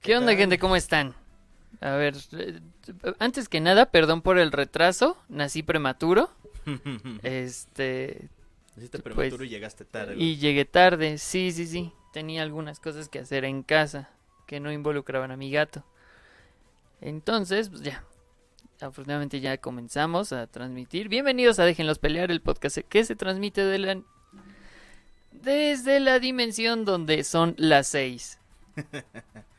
¿Qué onda, gente? ¿Cómo están? A ver, eh, antes que nada, perdón por el retraso. Nací prematuro. Este. Naciste pues, prematuro y llegaste tarde. Y llegué tarde. Sí, sí, sí. Tenía algunas cosas que hacer en casa que no involucraban a mi gato. Entonces, pues ya. Afortunadamente ya comenzamos a transmitir. Bienvenidos a Déjenlos Pelear, el podcast que se transmite de la... desde la dimensión donde son las seis.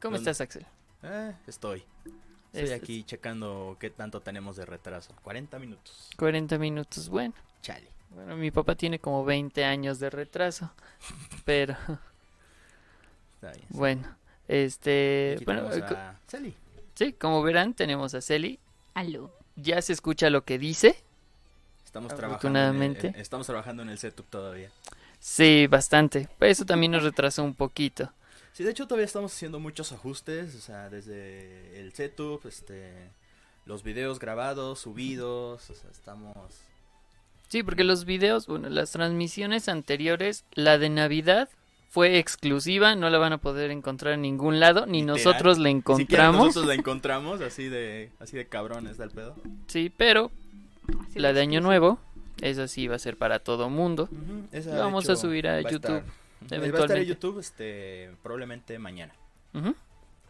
¿Cómo ¿Dónde? estás, Axel? Eh, estoy. Estoy Este- aquí checando qué tanto tenemos de retraso. 40 minutos. 40 minutos. Bueno, Chale. bueno, mi papá tiene como 20 años de retraso. Pero Está bien. bueno, este, Aquí bueno, tenemos co- a Celi. sí, como verán, tenemos a Celi. Aló. Ya se escucha lo que dice. Estamos trabajando, en el, Afortunadamente. en- estamos trabajando en el setup todavía. Sí, bastante. Eso también nos retrasó un poquito. Sí, de hecho todavía estamos haciendo muchos ajustes, o sea, desde el setup, este, los videos grabados, subidos, o sea, estamos... Sí, porque los videos, bueno, las transmisiones anteriores, la de Navidad fue exclusiva, no la van a poder encontrar en ningún lado, ni Literal. nosotros la encontramos. nosotros la encontramos, así de, así de cabrones da el pedo. Sí, pero Así la de Año. Nuevo, esa sí va a ser para todo mundo. Esa, La vamos a subir a YouTube, estar- Va a estar en eventualmente. YouTube, este, probablemente mañana.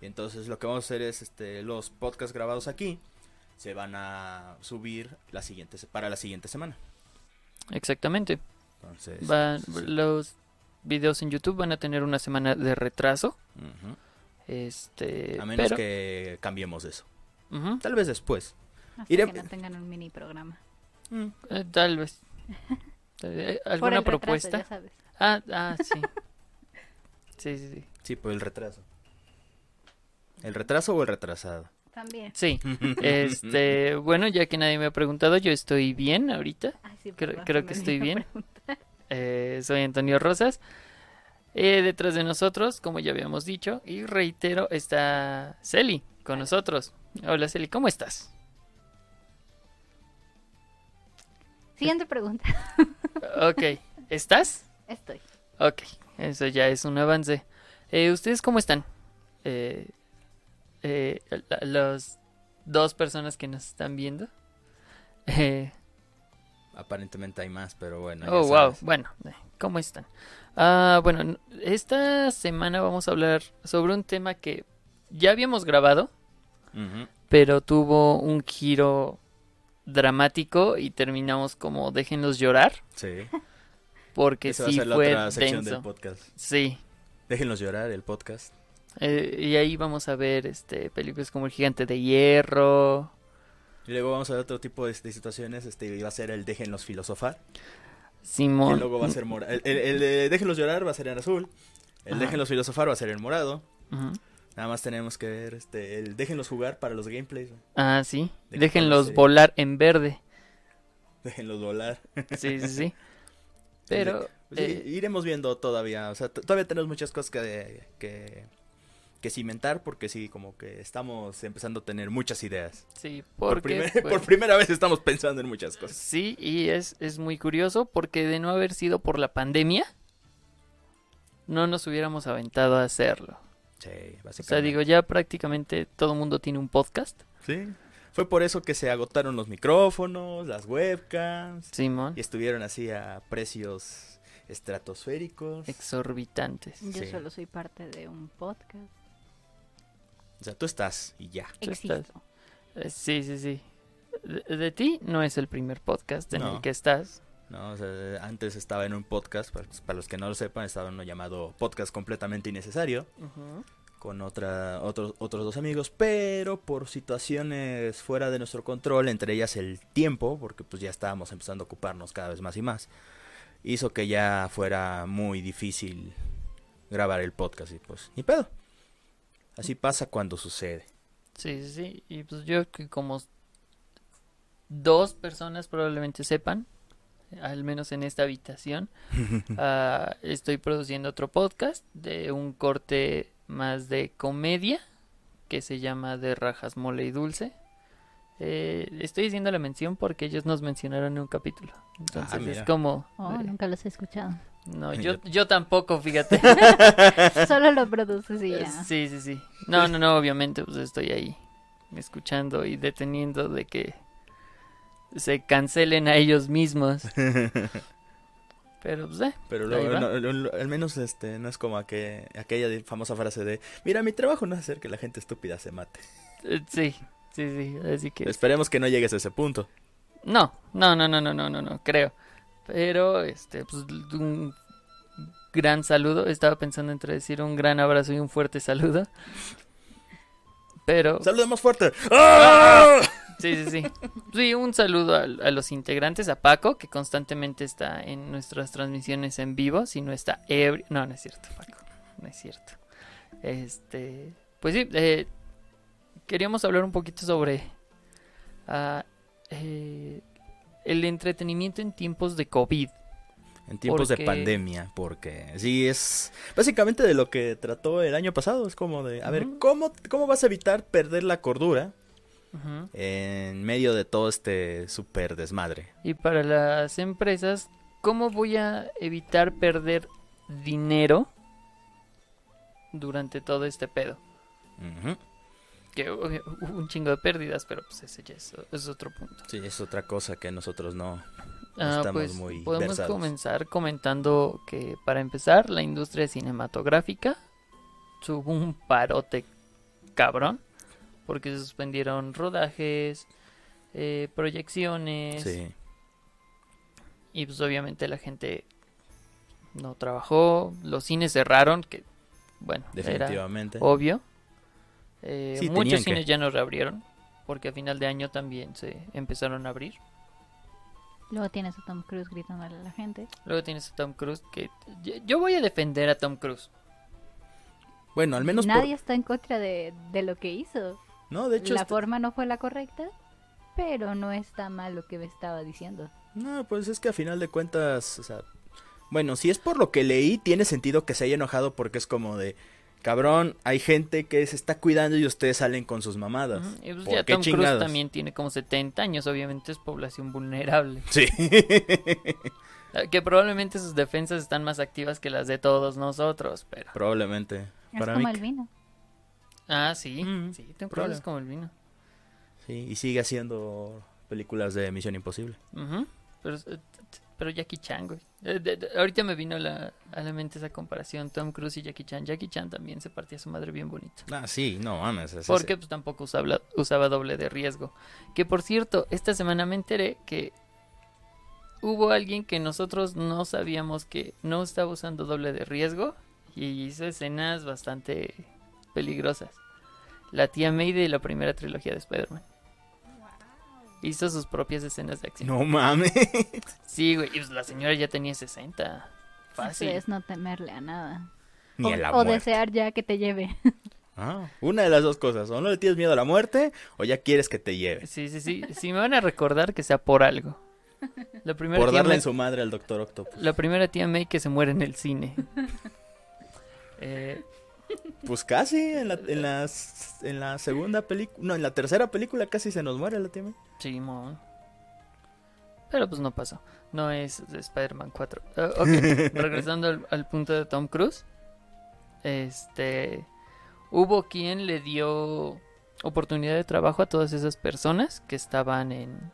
Y entonces lo que vamos a hacer es, este, los podcasts grabados aquí se van a subir la siguiente, para la siguiente semana. Exactamente. Entonces, Va- sí. los videos en YouTube van a tener una semana de retraso. Este, a menos pero- que cambiemos eso. Tal vez después. Hasta Iré- que no tengan un mini programa. eh, tal vez. Eh, Por ¿Alguna el retraso, propuesta? ya sabes. Ah, ah, sí. sí, sí, sí. Sí, por el retraso. ¿El retraso o el retrasado? También. Sí, este, bueno, ya que nadie me ha preguntado, yo estoy bien ahorita. Ay, sí, Creo- creo que estoy bien. Eh, soy Antonio Rosas. Eh, detrás de nosotros, como ya habíamos dicho, y reitero, está Celi con nosotros. Hola Celi, ¿cómo estás? Siguiente pregunta. Ok, ¿estás? Estoy. Ok, eso ya es un avance. Eh, ¿Ustedes cómo están? Eh, eh, la- los dos personas que nos están viendo. Eh, Aparentemente hay más, pero bueno. oh, wow. Bueno, eh, ¿cómo están? Ah, bueno, esta semana vamos a hablar sobre un tema que ya habíamos grabado, pero tuvo un giro dramático y terminamos como déjenlos llorar, Sí. Porque Esa va a sí ser la fue otra sección del podcast. Sí. Déjenlos llorar, el podcast. Eh, y ahí vamos a ver este películas como El Gigante de Hierro. Y luego vamos a ver otro tipo de, de situaciones. Este va a ser el déjenlos filosofar. Y Simón. luego va a ser morado. El, el- el déjenlos llorar va a ser en azul. El Ajá. déjenlos filosofar va a ser en morado. Nada más tenemos que ver este el déjenlos jugar para los gameplays. Ah, sí. ¿De qué Déjenlos volar en verde. Déjenlos volar. Sí, sí, sí. Pero Pues sí, eh, iremos viendo todavía. O sea, todavía tenemos muchas cosas que, que, que cimentar. Porque sí, como que estamos empezando a tener muchas ideas. sí, Por, porque primer- pues, por primera vez estamos pensando en muchas cosas. sí y es es muy curioso porque de no haber sido por la pandemia no nos hubiéramos aventado a hacerlo. Sí, O básicamente. sea, digo, ya prácticamente todo mundo tiene un podcast. Sí. Fue por eso que se agotaron los micrófonos, las webcams. Simón, Y estuvieron así a precios estratosféricos. exorbitantes. Yo Sí. solo soy parte de un podcast. O sea, tú estás y ya. Tú Existo. estás. Eh, Sí, sí, sí. De, de ti no es el primer podcast en No. el que estás. ¿no? O sea, antes estaba en un podcast, para, para los que no lo sepan, estaba en uno llamado Podcast Completamente Innecesario, con otra, otros, otros dos amigos, pero por situaciones fuera de nuestro control, entre ellas el tiempo, porque pues ya estábamos empezando a ocuparnos cada vez más y más, hizo que ya fuera muy difícil grabar el podcast y pues, ni pedo. Así pasa cuando sucede. Sí, sí, sí. Y pues yo que como dos personas probablemente sepan, al menos en esta habitación, ah, estoy produciendo otro podcast de un corte más de comedia que se llama De Rajas Mole y Dulce. Eh, estoy haciendo la mención porque ellos nos mencionaron en un capítulo. Entonces es mira. como... Oh, eh, nunca los he escuchado. No, yo, yo tampoco, fíjate. Solo lo produces y ya. Sí, sí, sí. No, no, no, obviamente, pues estoy ahí escuchando y deteniendo de que se cancelen a ellos mismos. Pero, pues, eh, Pero luego, va. no, no, no, al menos este no es como aqu- aquella de- famosa frase de, mira, mi trabajo no es hacer que la gente estúpida se mate. eh, sí, sí, sí, así que... Esperemos que no llegues a ese punto. No, no, no, no, no, no, no, no, creo. Pero, este, pues, un gran saludo. Estaba pensando entre decir un gran abrazo y un fuerte saludo. Pero, ¡Saluda más fuerte! ¡Ah! Sí, sí, sí. Sí, un saludo a, a los integrantes, a Paco, que constantemente está en nuestras transmisiones en vivo. Si no está ebrio. No, no es cierto, Paco. No es cierto. Este, pues sí, eh, queríamos hablar un poquito sobre ah, eh, el entretenimiento en tiempos de COVID. En tiempos de pandemia, porque sí es básicamente de lo que trató el año pasado. Es como de, a ver. ¿cómo, ¿cómo vas a evitar perder la cordura En medio de todo este súper desmadre? Y para las empresas, ¿cómo voy a evitar perder dinero durante todo este pedo? Ujú. Que hubo un chingo de pérdidas, pero pues ese ya es, es otro punto. Sí, es otra cosa que nosotros no... Ah, estamos pues muy podemos versados. comenzar comentando que para empezar la industria cinematográfica tuvo un parote cabrón porque se suspendieron rodajes, eh, proyecciones Sí. y pues obviamente la gente no trabajó, los cines cerraron, que bueno, era obvio. Eh, Sí, muchos que. cines ya no reabrieron porque a final de año también se empezaron a abrir. Luego tienes a Tom Cruise gritándole a la gente. Luego tienes a Tom Cruise que yo- voy a defender a Tom Cruise. Bueno, al menos por- Nadie está en contra de, de lo que hizo. No, de hecho... la este- forma no fue la correcta, pero no está mal lo que me estaba diciendo. No, pues es que a final de cuentas, o sea, bueno, si es por lo que leí, tiene sentido que se haya enojado porque es como de, cabrón, hay gente que se está cuidando y ustedes salen con sus mamadas. Ujú, Y pues ¿Por ya qué Tom Cruise chingados? también tiene como 70 años, obviamente es población vulnerable. Sí. Eh, Que probablemente sus defensas están más activas que las de todos nosotros, pero... Probablemente. Es Para como mí. el vino. Ah, sí, Mm, sí, Tom Cruise probable. es como el vino. Sí, y sigue haciendo películas de Misión Imposible. Pero, eh, pero Jackie Chan, güey. Eh, de- de- ahorita me vino la- a la mente esa comparación, Tom Cruise y Jackie Chan. Jackie Chan también se partía a su madre bien bonito. Ah, sí, no mames. es- Porque pues tampoco usaba, usaba doble de riesgo. Que por cierto, esta semana me enteré que hubo alguien que nosotros no sabíamos que no estaba usando doble de riesgo y hizo escenas bastante peligrosas. La tía May de la primera trilogía de Spider-Man. Hizo sus propias escenas de acción. No mames. Sí, güey, y pues la señora ya tenía 60. Fácil. Eso es no temerle a nada. Ni o, a la o desear ya que te lleve. Ah, una de las dos cosas. O no le tienes miedo a la muerte o ya quieres que te lleve. Sí, sí, sí. Si me van a recordar que sea por algo. La primera Por darle May- en su madre al Doctor Octopus. La primera tía May que se muere en el cine. Eh, Pues casi, en la, en las- en la segunda película, no, en la tercera película casi se nos muere la tía May. sí, mon. Pero pues no pasó. No es Spider-Man 4. Ah, ok, regresando al, al punto de Tom Cruise. Este. Hubo quien le dio oportunidad de trabajo a todas esas personas que estaban en.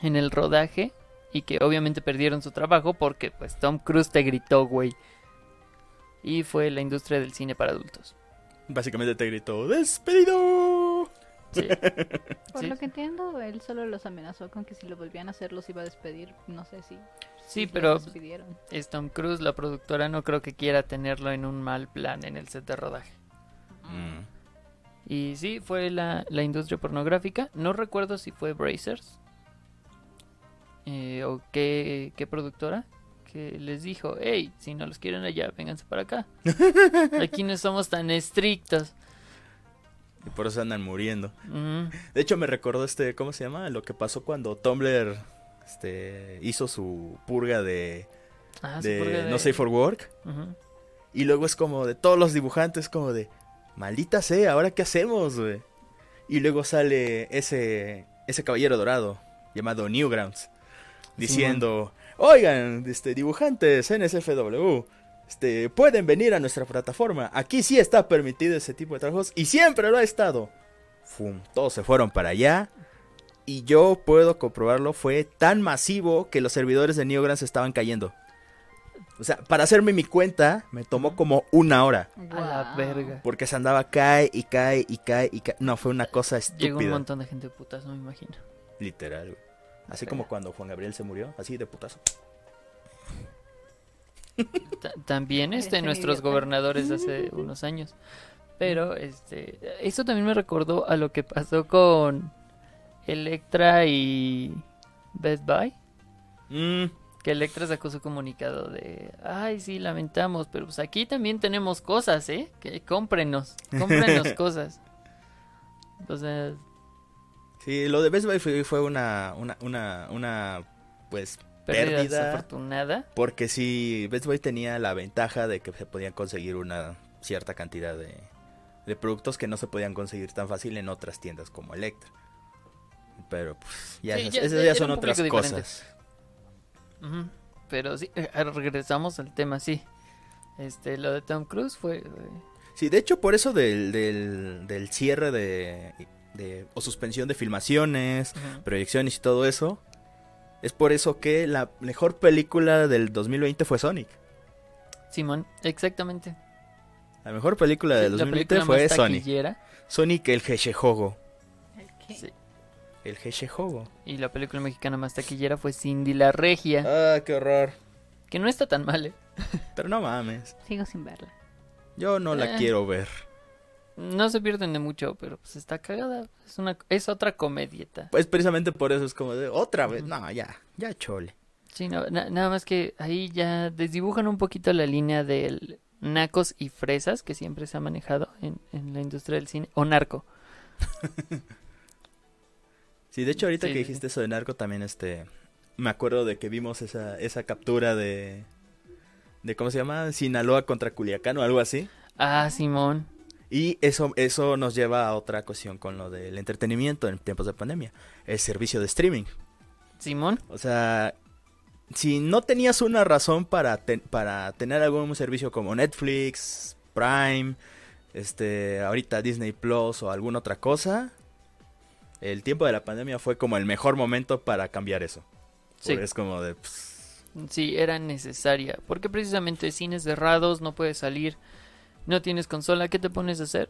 En el rodaje. Y que obviamente perdieron su trabajo porque pues Tom Cruise te gritó, güey. Y fue la industria del cine para adultos. Básicamente te gritó, ¡despedido! Sí. Por Sí. lo que entiendo, él solo los amenazó con que si lo volvían a hacer los iba a despedir. No sé si. Sí, si pero es Tom Cruise, la productora, no creo que quiera tenerlo en un mal plan en el set de rodaje. Mm. Y sí, fue la, la industria pornográfica. No recuerdo si fue Brazers eh, o qué, qué productora que les dijo, hey, si no los quieren allá, vénganse para acá. Aquí no somos tan estrictos. Y por eso andan muriendo. De hecho, me recordó este, ¿cómo se llama? Lo que pasó cuando Tumblr este, hizo su purga de, ah, su de purga de- No Safe for Work. Y luego es como de todos los dibujantes, como de, maldita sea, ¿ahora qué hacemos, güey? Y luego sale ese, ese caballero dorado, llamado Newgrounds, diciendo, oigan, este, dibujantes NSFW, este, pueden venir a nuestra plataforma. Aquí sí está permitido ese tipo de trabajos y siempre lo ha estado. Fum, todos se fueron para allá. Y yo puedo comprobarlo, fue tan masivo que los servidores de Neogran se estaban cayendo. O sea, para hacerme mi cuenta me tomó como una hora. A la verga. Porque se andaba cae y cae y cae y cae. No, fue una cosa Llegó un estúpida. montón de gente de putas, no me imagino. Literal, güey. Así como cuando Juan Gabriel se murió, así de putazo. Ta- También este, nuestros gobernadores hace unos años. Pero este, eso también me recordó a lo que pasó con Electra y Best Buy. Mm, Que Electra sacó su comunicado de, ay, sí, lamentamos, pero pues aquí también tenemos cosas, ¿eh? Que cómprenos, cómprenos cosas. O sea, Sí, lo de Best Buy fue, fue una, una, una, una, pues, pérdida, desafortunada. porque sí, Best Buy tenía la ventaja de que se podían conseguir una cierta cantidad de, de productos que no se podían conseguir tan fácil en otras tiendas como Electra. Pero, pues, ya, Sí, esas, ya- esas son otras cosas. Pero sí, eh, regresamos al tema, sí. Este, lo de Tom Cruise fue... eh, Sí, de hecho, por eso del, del, del cierre de, de- o suspensión de filmaciones, proyecciones y todo eso, es por eso que la mejor película del 2020 fue Sonic. Simón, exactamente. La mejor película Sí, del la 2020 película fue más Sonic. taquillera, Sonic el Hedgehog. ¿El qué? sí, El Hedgehog. Y la película mexicana más taquillera fue Cindy la Regia, Ah, qué horror. que no está tan mal, ¿eh? Pero no mames. Sigo sin verla. Yo no la Eh. quiero ver. No se pierden de mucho, pero pues está cagada. Es una es otra comedieta. Pues precisamente por eso es como de otra vez. No, ya, ya chole. Sí, no, na- nada más que ahí ya desdibujan un poquito la línea del nacos y fresas que siempre se ha manejado en, en la industria del cine. O narco. Sí, de hecho ahorita Sí, que sí, dijiste eso de narco también este me acuerdo de que vimos esa esa captura de de cómo se llama Sinaloa contra Culiacán o algo así. Ah, Simón. Y eso eso nos lleva a otra cuestión con lo del entretenimiento en tiempos de pandemia, el servicio de streaming. Simón. O sea, si no tenías una razón para, ten- para tener algún servicio como Netflix, Prime, este, ahorita Disney Plus o alguna otra cosa, el tiempo de la pandemia fue como el mejor momento para cambiar eso. Sí. Es como de... pues, Sí, era necesaria. Porque precisamente cines cerrados, no puedes salir, no tienes consola, ¿qué te pones a hacer?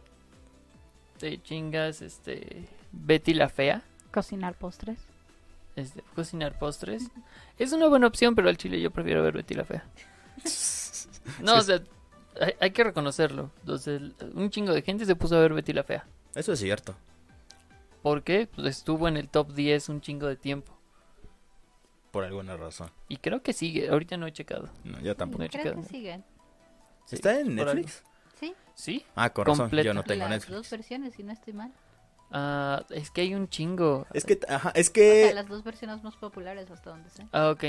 Te chingas, este, Betty la Fea, Cocinar postres. este, cocinar postres. Es una buena opción, pero al chile yo prefiero ver Betty la Fea. No, o sea, hay, hay que reconocerlo. Entonces, un chingo de gente se puso a ver Betty la Fea. eso es cierto. ¿Por qué? Pues estuvo en el top 10 un chingo de tiempo. Por alguna razón. Y creo que sigue, ahorita no he checado. No, yo tampoco. No he Creo checado. que siguen. Sí, ¿Está en algo. Sí, Sí. Ah, con razón. Completa. Yo no tengo las Netflix. dos versiones, si no estoy mal. Ah, es que hay un chingo. Es que, ajá, es O que... sea, las dos versiones más populares hasta donde sé. Ah, ok.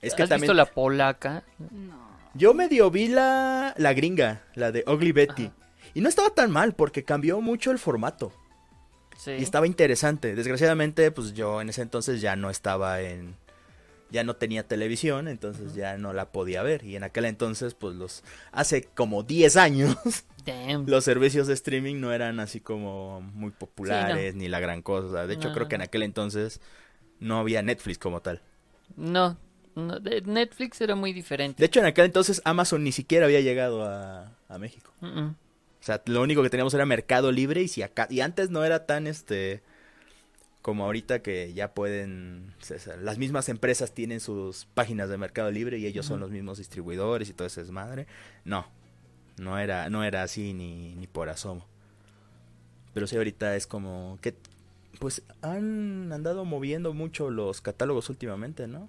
Es que ¿Has también... visto la polaca? No. Yo medio vi la, la gringa, la de Ugly Betty. Ajá. Y no estaba tan mal porque cambió mucho el formato. Sí. Y estaba interesante. Desgraciadamente, pues yo en ese entonces ya no estaba en... Ya no tenía televisión, entonces ya no la podía ver. Y en aquel entonces, pues los... Hace como 10 años, Damn. los servicios de streaming no eran así como muy populares, ni la gran cosa. De hecho, No, creo no, que en aquel entonces no había Netflix como tal. No, Netflix era muy diferente. De hecho, en aquel entonces Amazon ni siquiera había llegado a, a México. O sea, lo único que teníamos era Mercado Libre y si acá y antes no era tan este como ahorita que ya pueden las mismas empresas tienen sus páginas de Mercado Libre y ellos son los mismos distribuidores y todo ese desmadre. No. No era no era así ni ni por asomo. Pero sí ahorita es como que pues han andado moviendo mucho los catálogos últimamente, ¿no?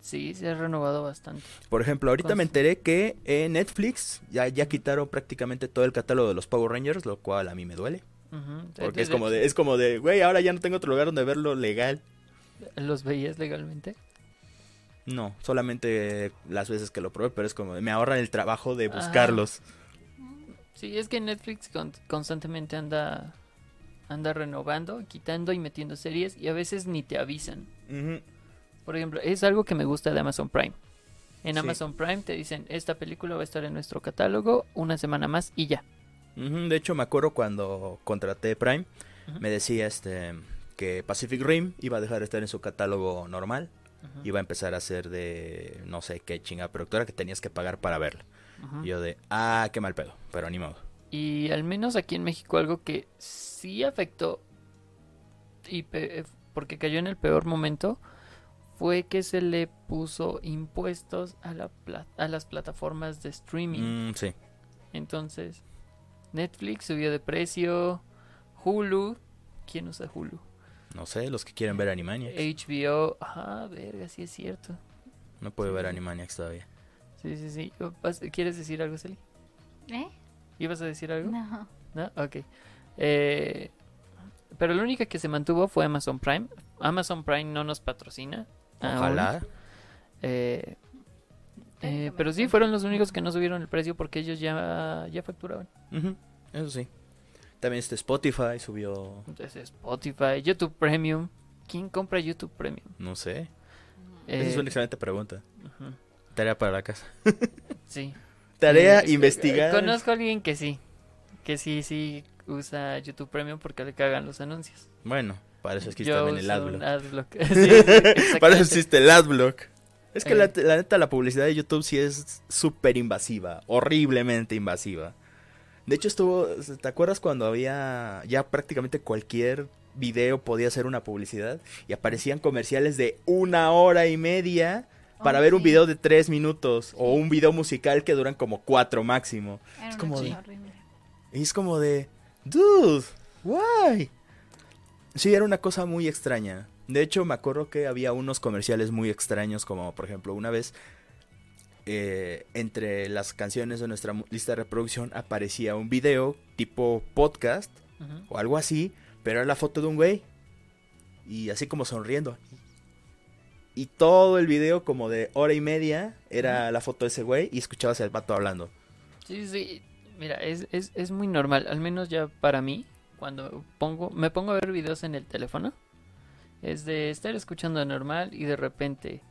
Sí, se ha renovado bastante. Por ejemplo, ahorita me enteré que en Netflix ya, ya quitaron prácticamente todo el catálogo de los Power Rangers, lo cual a mí me duele. Porque es como de, es como de, güey, ahora ya no tengo otro lugar donde verlo legal. ¿Los veías legalmente? No, solamente las veces que lo probé, pero es como, de, me ahorran el trabajo de Ajá. buscarlos. Sí, es que Netflix con- constantemente anda anda renovando, quitando y metiendo series y a veces ni te avisan. Por ejemplo, es algo que me gusta de Amazon Prime. En Sí. Amazon Prime te dicen, esta película va a estar en nuestro catálogo una semana más y ya. De hecho, me acuerdo cuando contraté Prime, me decía este que Pacific Rim iba a dejar de estar en su catálogo normal, iba a empezar a ser de no sé qué chinga productora que tenías que pagar para verla. Y yo de, ah, qué mal pedo, pero ni modo. Y al menos aquí en México algo que sí afectó, y pe- porque cayó en el peor momento, fue que se le puso impuestos a, la pla- a las plataformas de streaming. Mm, sí. Entonces, Netflix subió de precio, Hulu, ¿quién usa Hulu? No sé, los que quieren ver Animaniacs. HBO, ah, verga, sí es cierto. No puedo sí. ver Animaniacs todavía. Sí, sí, sí. ¿Quieres decir algo, Celi? ¿Eh? ¿Ibas a decir algo? No. ¿No? Ok. Eh, pero la única que se mantuvo fue Amazon Prime. Amazon Prime no nos patrocina. aún. Ojalá. Eh, eh, pero sí, fueron los únicos que no subieron el precio porque ellos ya, ya facturaban. Eso sí. También este Spotify subió, Entonces, Spotify, YouTube Premium. ¿Quién compra YouTube Premium? no sé. Eh, Esa es una excelente pregunta. Tarea para la casa. Sí. Tarea Eh, investigar. Conozco a alguien que sí. Que sí, sí usa YouTube Premium porque le cagan los anuncios. Bueno, para eso es que Yo también el uso adblock. un adblock. Sí. Para eso existe el adblock. Es que Eh. la, la neta, la publicidad de YouTube sí es súper invasiva, horriblemente invasiva. De hecho, estuvo, ¿te acuerdas cuando había ya prácticamente cualquier video podía ser una publicidad? Y aparecían comerciales de una hora y media para Oh, ver un video de tres minutos o un video musical que duran como cuatro máximo. Era Es una como cosa de- horrible. Y es como de, dude, why? Sí, era una cosa muy extraña. De hecho, me acuerdo que había unos comerciales muy extraños, como por ejemplo, una vez eh, entre las canciones de nuestra lista de reproducción aparecía un video tipo podcast o algo así, pero era la foto de un güey y así como sonriendo. Y todo el video como de hora y media era la foto de ese güey y escuchabas al vato hablando. Sí, sí. Mira, es, es, es muy normal, al menos ya para mí, cuando pongo, me pongo a ver videos en el teléfono, es de estar escuchando normal y de repente,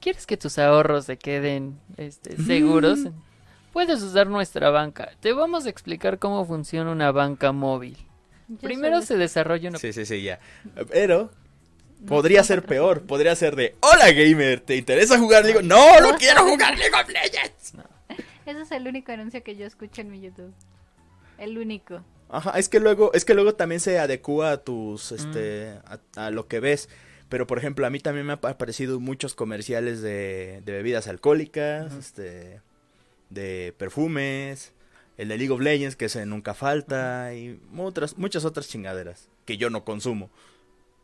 ¿quieres que tus ahorros se queden este, seguros? Puedes usar nuestra banca. Te vamos a explicar cómo funciona una banca móvil. Primero se desarrolla una... Sí, sí, sí, ya. Pero podría ser peor. Podría ser de, hola gamer, ¿te interesa jugar League? No, no quiero jugar League of Legends. Ese es el único anuncio que yo escucho en mi YouTube. El único. Ajá, es que luego, es que luego también se adecua a tus, este, a, a lo que ves. Pero por ejemplo, a mí también me han aparecido muchos comerciales de, de bebidas alcohólicas, este, de perfumes, el de League of Legends que ese nunca falta y otras, muchas otras chingaderas que yo no consumo.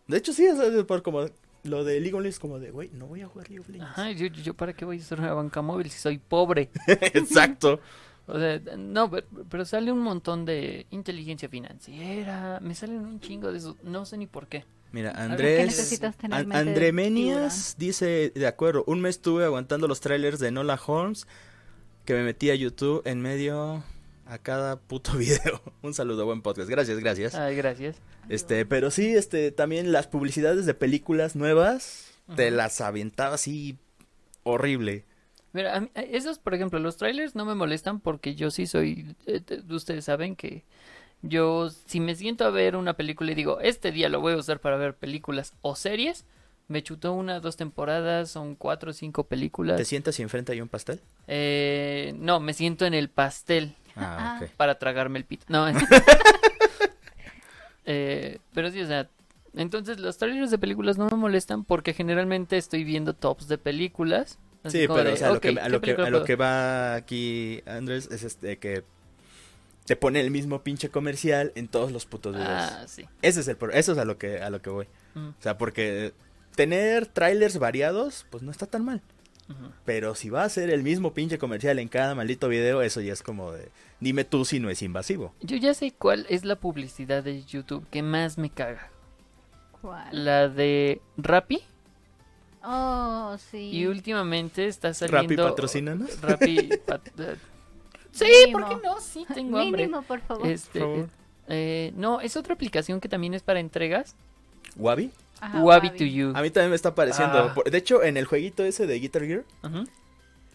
De hecho sí, sea, por como lo de League of Legends como de, güey, no voy a jugar League of Legends. Ajá, yo, yo, yo para qué voy a hacer una banca móvil si soy pobre. Exacto. O sea, no, pero, pero sale un montón de inteligencia financiera, me salen un chingo de eso, no sé ni por qué. Mira, Andrés. necesitas tener An- mente de Andremenias dice, de acuerdo, un mes estuve aguantando los trailers de Nola Holmes que me metí a YouTube en medio a cada puto video. un saludo, buen podcast. Gracias, gracias. Ay, gracias. Este, pero sí, este, también las publicidades de películas nuevas te las aventaba así horrible. Mira, a mí- esos, por ejemplo, los trailers no me molestan porque yo sí soy, eh, te- ustedes saben que yo si me siento a ver una película y digo, este día lo voy a usar para ver películas o series, me chutó una, dos temporadas, son cuatro o cinco películas. ¿Te sientas y enfrente hay un pastel? Eh, no, me siento en el pastel. Ah, ok. para tragarme el pito. No. Eh, pero sí, o sea, entonces los trailers de películas no me molestan porque generalmente estoy viendo tops de películas. Sí, pero de, o sea, a lo "Ok, que, a ¿qué lo que, película a lo puedo-?" que va aquí, Andrés, es este que te pone el mismo pinche comercial en todos los putos videos. Ah, sí. Ese es el pro- eso es a lo que a lo que voy. Mm, O sea, porque tener trailers variados, pues no está tan mal. Pero si va a ser el mismo pinche comercial en cada maldito video, eso ya es como de dime tú si no es invasivo. Yo ya sé cuál es la publicidad de YouTube que más me caga. ¿Cuál? La de Rappi. Oh, sí. Y últimamente está saliendo. Rappi patrocínanos. Rappi. pat- eh, sí, ¿por qué Mínimo. no? Sí, tengo hambre. Mínimo, por favor. Este, Por favor. eh, no, es otra aplicación que también es para entregas. ¿Wabi? Ajá, Wabi Wabi. to You. A mí también me está pareciendo. Ah. De hecho, en el jueguito ese de Guitar Gear,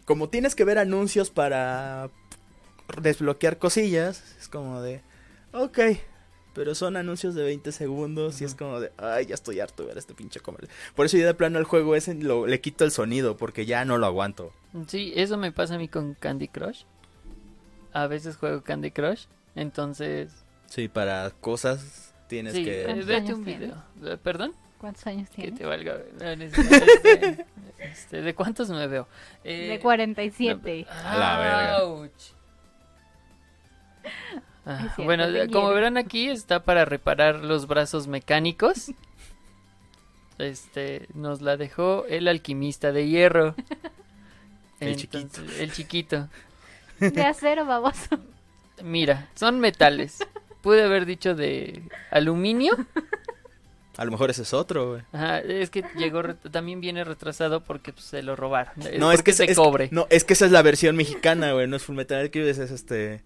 como tienes que ver anuncios para desbloquear cosillas, es como de, ok, pero son anuncios de 20 segundos y es como de, ay, ya estoy harto de ver este pinche comercial. Por eso yo de plano al juego ese lo, le quito el sonido porque ya no lo aguanto. Sí, eso me pasa a mí con Candy Crush. A veces juego Candy Crush, entonces... Sí, para cosas tienes Sí, que... eh, ¿Cuántos vete años un video. Eh, ¿Perdón? ¿Cuántos años Que tienes? te valga. no, este, este, ¿De cuántos me veo? Eh, De 47. A la verga. Ouch. Ah, cierto, bueno, como verán aquí está para reparar los brazos mecánicos. Este nos la dejó el alquimista de hierro. El chiquito. El chiquito. De acero, baboso. Mira, son metales. Pude haber dicho de aluminio. A lo mejor ese es otro, güey. Ajá, es que llegó también viene retrasado porque pues, se lo robaron. No, es que se es- es- cobre. No, es que esa es la versión mexicana, güey. No es Full Metal Alchemist, es este...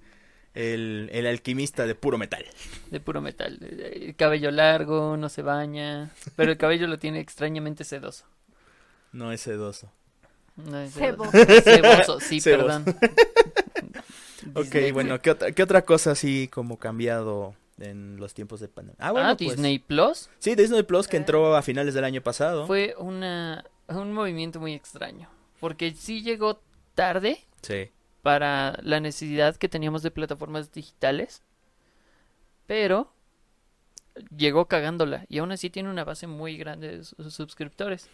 El, el alquimista de puro metal. De puro metal. Eh, Cabello largo, no se baña. Pero el cabello lo tiene extrañamente sedoso. No es sedoso. No es sedoso. Ceboso, sí, Ceboso. perdón. Ok, bueno, ¿qué otra, ¿qué otra cosa así como cambiado en los tiempos de pandemia? Ah, bueno, ah, pues, Disney Plus Sí, Disney Plus que entró a finales del año pasado. fue una, un movimiento muy extraño. Porque sí llegó tarde Sí. Para la necesidad que teníamos de plataformas digitales. Pero llegó cagándola. Y aún así tiene una base muy grande de su- suscriptores.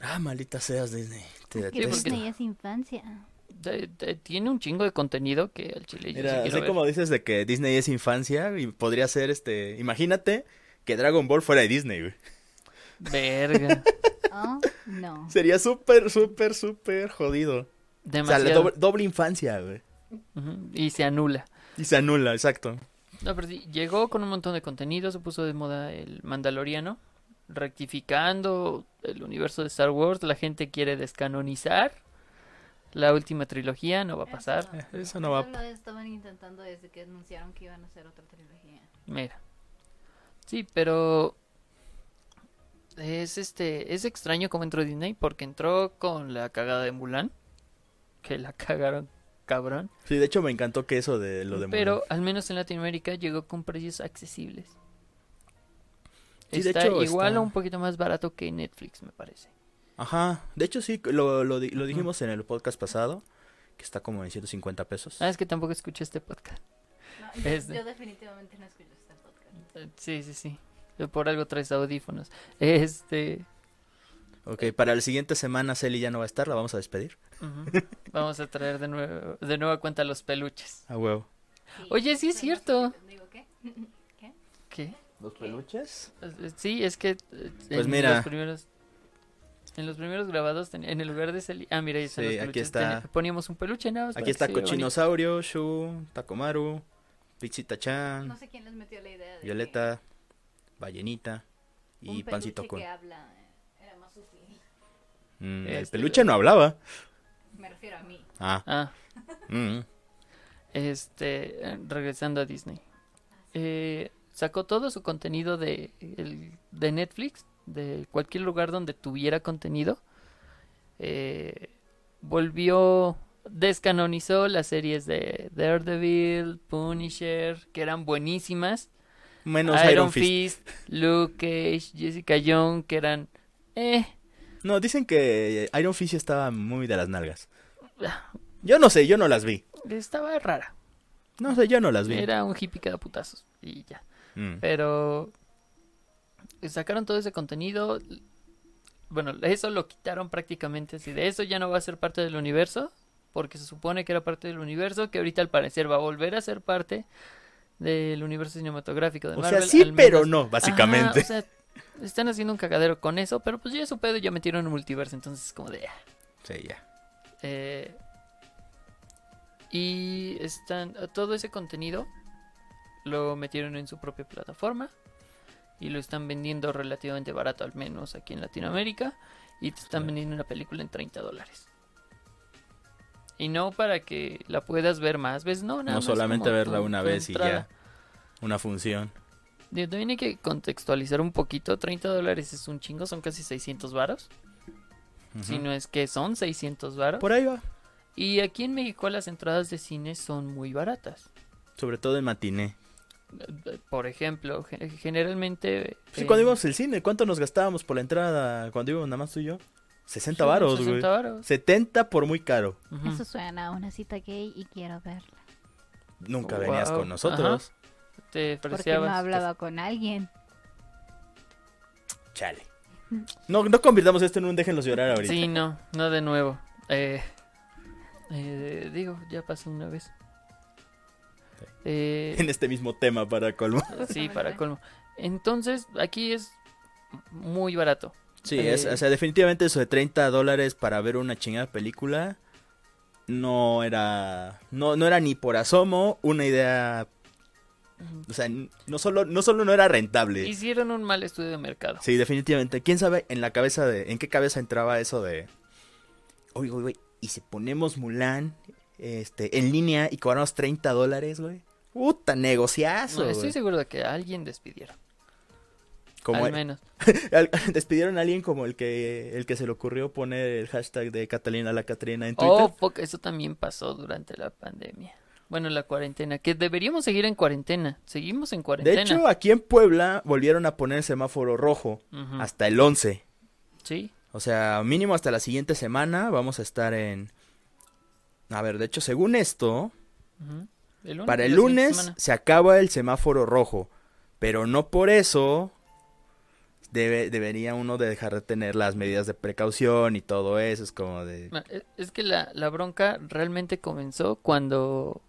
Ah, maldita seas Disney. Te Que Disney es infancia. De- de- tiene un chingo de contenido que al chile yo sí Mira, así ver. como dices de que Disney es infancia y podría ser este, imagínate que Dragon Ball fuera de Disney, güey. Verga. Oh, no. Sería súper, súper, súper jodido. O sea, Demasiado. la doble, doble infancia, güey. Y se anula. Y se anula, exacto. No, pero sí, llegó con un montón de contenido, se puso de moda el Mandaloriano, rectificando el universo de Star Wars, la gente quiere descanonizar la última trilogía, no va a pasar. Eso no va Eso lo estaban intentando desde que anunciaron que iban a hacer otra trilogía. Mira. Sí, pero es este es extraño cómo entró Disney porque entró con la cagada de Mulan, que la cagaron cabrón, Sí, de hecho me encantó que eso de lo de pero al menos en Latinoamérica llegó con precios accesibles. Sí, de está hecho, igual está- o un poquito más barato que Netflix, me parece. Ajá, de hecho sí, lo, lo, di- lo dijimos en el podcast pasado, que está como en 150 pesos. Ah, es que tampoco escuché este podcast. No, Es- yo, yo definitivamente no escucho este podcast. Sí, sí, sí. Por algo traes audífonos. Este, Ok, para la siguiente semana Celi ya no va a estar, la vamos a despedir. ujú. vamos a traer de nuevo de nueva cuenta los peluches. A huevo. Oye, sí es cierto. Digo, ¿qué? ¿Qué? ¿Los peluches? Eh, Sí, es que eh, Pues en mira. los primeros en los primeros grabados ten- en el lugar de Celi- ah mira ahí están Sí, los aquí peluches. está. Ten- poníamos un peluche nada más Aquí está. Cochinosaurio, Shu, Takomaru, Pizzita-chan, No sé quién les metió la idea de Violeta, Ballenita que y un Pancito que habla Mm, el Este- peluche no hablaba. Me refiero a mí. Ah, Ah, mm. este eh, regresando a Disney. Eh, sacó todo su contenido de el- de Netflix, de cualquier lugar donde tuviera contenido. Eh, volvió descanonizó las series de Daredevil, Punisher, que eran buenísimas. menos Iron, Iron Fist. Fist, Luke Cage, Jessica Jones, que eran eh, No, dicen que Iron Fist estaba muy de las nalgas. ah, Yo no sé, yo no las vi. estaba rara. No sé, yo no las vi. Era un hippie que da putazos y ya. Mm. Pero sacaron todo ese contenido. Bueno, eso lo quitaron prácticamente así. De eso ya no va a ser parte del universo. Porque se supone que era parte del universo. Que ahorita al parecer va a volver a ser parte del universo cinematográfico de O Marvel. sea, sí, pero no, básicamente. Ajá, o sea, están haciendo un cagadero con eso. Pero pues ya su pedo ya metieron un multiverso. Entonces es como de. ah. Sí, ya. Eh, y están todo ese contenido lo metieron en su propia plataforma y lo están vendiendo relativamente barato, al menos aquí en Latinoamérica. Y te están Sí. vendiendo una película en 30 dólares. Y no para que la puedas ver más veces, no, nada No más solamente verla una vez y ya. Una función. Digo, También hay que contextualizar un poquito. 30 dólares es un chingo, son casi 600 varos. Si no es que son 600 varos. Por ahí va. Y aquí en México las entradas de cine son muy baratas. Sobre todo en matiné. Por ejemplo, ge- generalmente... Sí, eh, cuando íbamos al cine, ¿cuánto nos gastábamos por la entrada cuando íbamos nada más tú y yo? 60 sí, varos, 60 güey. varos. 70 por muy caro. Eso suena a una cita gay y quiero verla. Nunca Wow. venías con nosotros. Te Porque no hablaba con alguien. Chale. No, no convirtamos esto en un déjenlos llorar ahorita. Sí, no, no de nuevo. Eh, eh, digo, ya pasó una vez. Eh, En este mismo tema para colmo. sí, para colmo. Entonces, aquí es muy barato. Sí, Eh. es, o sea, definitivamente eso de 30 dólares para ver una chingada película no era no, no era ni por asomo una idea o sea, no solo no solo no era rentable. Hicieron un mal estudio de mercado. Sí, definitivamente. ¿Quién sabe en la cabeza de en qué cabeza entraba eso de Oye, güey, güey, y si ponemos Mulan este en línea y cobramos 30 dólares, güey? Puta, negociazo. No, estoy güey. seguro de que a alguien despidieron. Como al menos. Despidieron a alguien como el que el que se le ocurrió poner el hashtag de Catalina la Catrina en Twitter. Oh, fuck, eso también pasó durante la pandemia. Bueno, la cuarentena, que deberíamos seguir en cuarentena. Seguimos en de cuarentena. hecho, aquí en Puebla volvieron a poner semáforo rojo hasta el 11. Sí, O sea, mínimo hasta la siguiente semana vamos a estar en A ver, de hecho, según esto. El lunes, para el lunes se acaba el semáforo rojo, pero no por eso debe, debería uno de dejar de tener las medidas de precaución y todo eso, es como de... E- Es que la, la bronca realmente comenzó cuando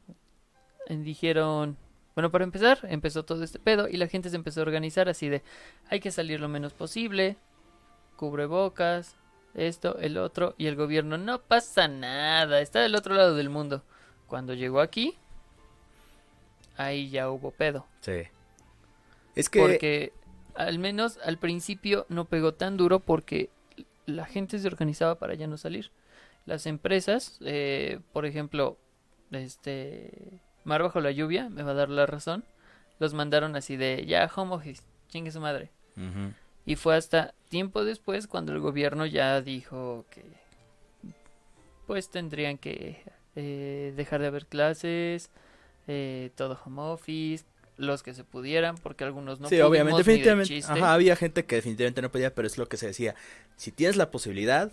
eh, dijeron, bueno, para empezar, empezó todo este pedo y la gente se empezó a organizar así de, hay que salir lo menos posible, cubrebocas, esto, el otro, y el gobierno, no pasa nada, está del otro lado del mundo. Cuando llegó aquí, ahí ya hubo pedo. Sí. Es que... Porque al menos al principio no pegó tan duro porque la gente se organizaba para ya no salir. Las empresas, eh, por ejemplo, este Mar bajo la lluvia, me va a dar la razón, los mandaron así de ya home office, chingue su madre. Y fue hasta tiempo después cuando el gobierno ya dijo que pues tendrían que eh, dejar de haber clases, eh, todo home office, los que se pudieran, porque algunos no sí, obviamente, ni de definitivamente. Ajá, había gente que definitivamente no podía, pero es lo que se decía. Si tienes la posibilidad,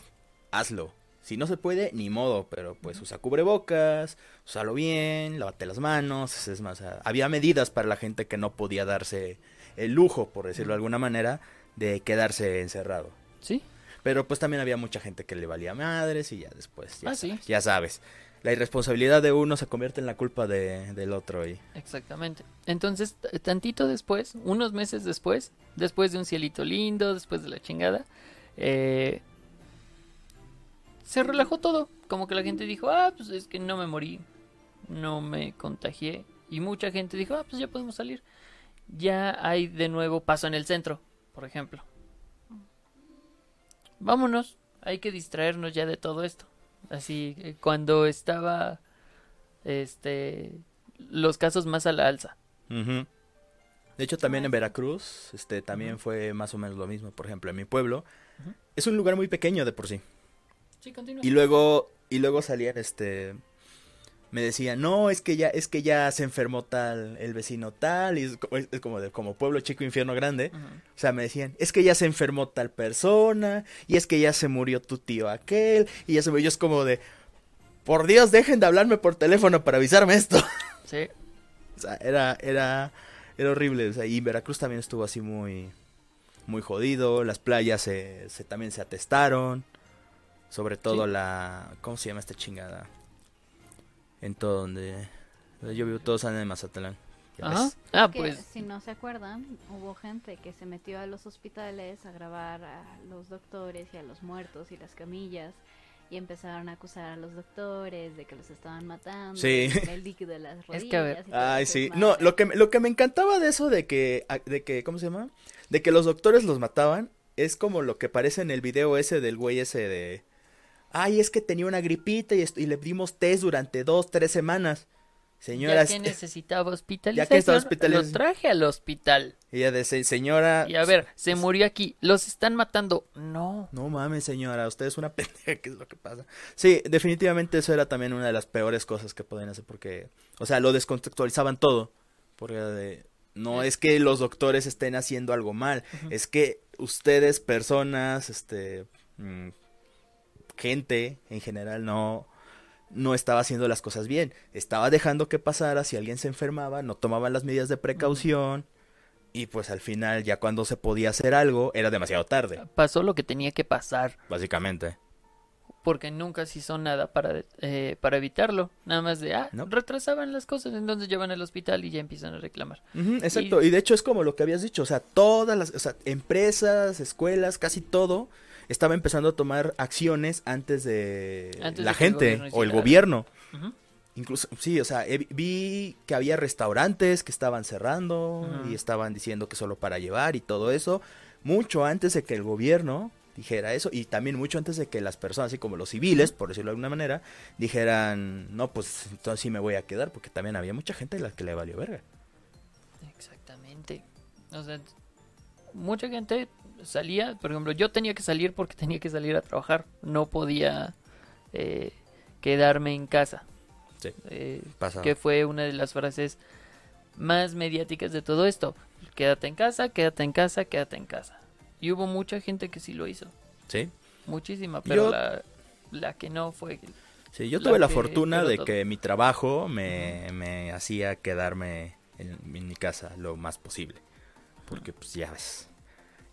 hazlo. Si no se puede, ni modo, pero pues usa cubrebocas, úsalo bien, lávate las manos, es más, ah, había medidas para la gente que no podía darse el lujo, por decirlo de alguna manera, de quedarse encerrado. Sí, Pero pues también había mucha gente que le valía madres y ya después, ya, Ah, sí. ya sabes. La irresponsabilidad de uno se convierte en la culpa de, del otro y... exactamente. Entonces, tantito después, unos meses después, después de un cielito lindo, después de la chingada, eh, se relajó todo. Como que la gente dijo, ah, pues es que no me morí, no me contagié. Y mucha gente dijo, ah, pues ya podemos salir. Ya hay de nuevo paso en el centro, por ejemplo. Vámonos, hay que distraernos ya de todo esto. Así, eh, cuando estaba, este, los casos más a la alza. De hecho, también en Veracruz, este, también fue más o menos lo mismo. Por ejemplo, en mi pueblo, es un lugar muy pequeño de por sí. Sí, continúa. Y luego, y luego salían, este, me decían, no, es que ya, es que ya se enfermó tal, el vecino tal, y es, co- es- es como de, como pueblo chico, infierno grande. O sea, me decían, es que ya se enfermó tal persona, y es que ya se murió tu tío aquel, y ya se murió, es como de, por Dios, dejen de hablarme por teléfono para avisarme esto. Sí, O sea, era, era, era horrible. O sea, y Veracruz también estuvo así muy, muy jodido. Las playas se, se- también se atestaron. Sobre todo Sí. la, ¿cómo se llama esta chingada? En todo donde yo vivo, todos andan en Mazatlán. Ajá. Ah, Que, pues, si no se acuerdan, hubo gente que se metió a los hospitales a grabar a los doctores y a los muertos y las camillas y empezaron a acusar a los doctores de que los estaban matando, Sí. el líquido de las rodillas. Es que, a ver. y todo Ay, sí. No, lo que, me- lo que me encantaba de eso de que, a- de que, ¿cómo se llama? De que los doctores los mataban, es como lo que parece en el video ese del güey ese de... Ay, es que tenía una gripita y, y le dimos test durante dos, tres semanas. Señora, ya que necesitaba ya hospitalización, que estaba lo hospitalización. traje al hospital. ella de "Se- señora, Y a ver, se murió aquí, los están matando. No. no mames, señora, usted es una pendeja, ¿qué es lo que pasa? Sí, definitivamente eso era también una de las peores cosas que podían hacer porque, o sea, lo descontextualizaban todo, porque de, no es que los doctores estén haciendo algo mal, es que ustedes, personas, este, mm, gente en general, no, no estaba haciendo las cosas bien. Estaba dejando que pasara, si alguien se enfermaba, no tomaban las medidas de precaución. Y pues al final, ya cuando se podía hacer algo, era demasiado tarde, Pasó lo que tenía que pasar, básicamente. porque nunca se hizo nada para, eh, para evitarlo. Nada más de, ah, No. retrasaban las cosas, entonces llevan al hospital y ya empiezan a reclamar. Exacto, y... de hecho es como lo que habías dicho, o sea, todas las o sea, empresas, escuelas, casi todo estaba empezando a tomar acciones antes de Antes la de que el gente o el gobierno. Incluso, sí, o sea, vi que había restaurantes que estaban cerrando y estaban diciendo que solo para llevar y todo eso, mucho antes de que el gobierno dijera eso y también mucho antes de que las personas, así como los civiles, por decirlo de alguna manera, dijeran, no, pues entonces sí me voy a quedar, porque también había mucha gente a la que le valió verga. Exactamente. O sea, mucha gente salía, por ejemplo, yo tenía que salir porque tenía que salir a trabajar. No podía eh, quedarme en casa. Sí. Eh, que fue una de las frases más mediáticas de todo esto. Quédate en casa, quédate en casa, quédate en casa. Y hubo mucha gente que sí lo hizo. Sí. Muchísima, pero Yo- la, la que no fue... Sí, yo La tuve la fortuna de todo. que mi trabajo me, me hacía quedarme en, en mi casa lo más posible. Porque pues ya ves.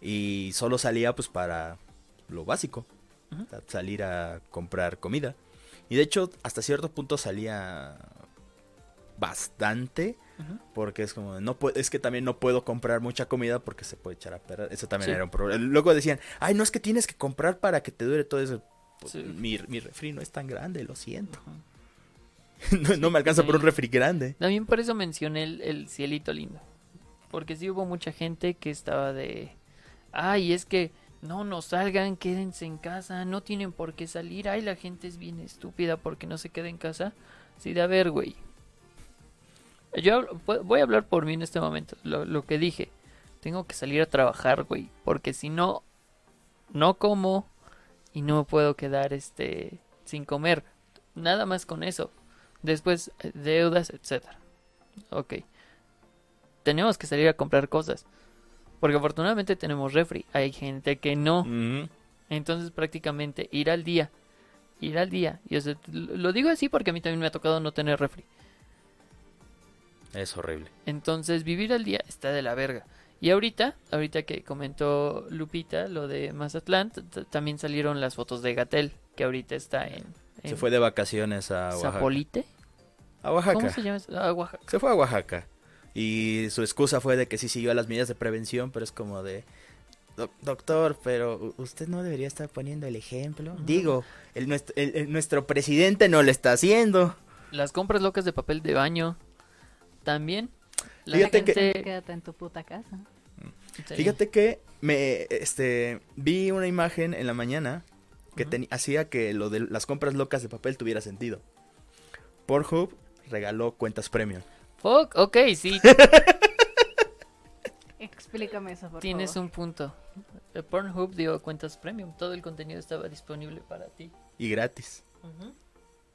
Y solo salía pues para lo básico. Salir a comprar comida. Y de hecho hasta cierto punto salía bastante. Porque es como, no es que también no puedo comprar mucha comida porque se puede echar a perder. Eso también Sí. era un problema. Luego decían, ay, no es que tienes que comprar para que te dure todo eso. Pues, Sí. mi, mi refri no es tan grande, lo siento. No, no me alcanza por un refri grande. También por eso mencioné el, el cielito lindo. Porque sí hubo mucha gente que estaba de... Ay, es que no, no salgan, quédense en casa, no tienen por qué salir. Ay, la gente es bien estúpida porque no se queda en casa. Sí, de a ver, güey. Yo voy a hablar por mí en este momento. Lo, lo que dije. Tengo que salir a trabajar, güey. Porque si no, no como y no me puedo quedar este sin comer. Nada más con eso. Después, eh, deudas, etcétera. Ok. Tenemos que salir a comprar cosas. Porque afortunadamente tenemos refri. Hay gente que no. Entonces prácticamente ir al día. Ir al día. Y o sea, lo digo así porque a mí también me ha tocado no tener refri. Es horrible. Entonces vivir al día está de la verga. Y ahorita, ahorita que comentó Lupita lo de Mazatlán, también salieron las fotos de Gatel, que ahorita está en, Se fue de vacaciones a Oaxaca. Zapolite. A Oaxaca. ¿Cómo se llama? eso? Ah, Oaxaca. Se fue a Oaxaca. Y su excusa fue de que sí siguió las medidas de prevención, pero es como de... "Doc- Doctor, pero usted no debería estar poniendo el ejemplo. Digo, el, nuestro, el- el- nuestro presidente no lo está haciendo. Las compras locas de papel de baño. También. La Fíjate que- gente... Quédate en tu puta casa. Sí. Fíjate que me este vi una imagen en la mañana que teni- hacía que lo de las compras locas de papel tuviera sentido. Pornhub regaló cuentas premium. Fuck, ok, sí, Explícame eso, por tienes favor. un punto. El Pornhub dio cuentas premium. Todo el contenido estaba disponible para ti. y gratis.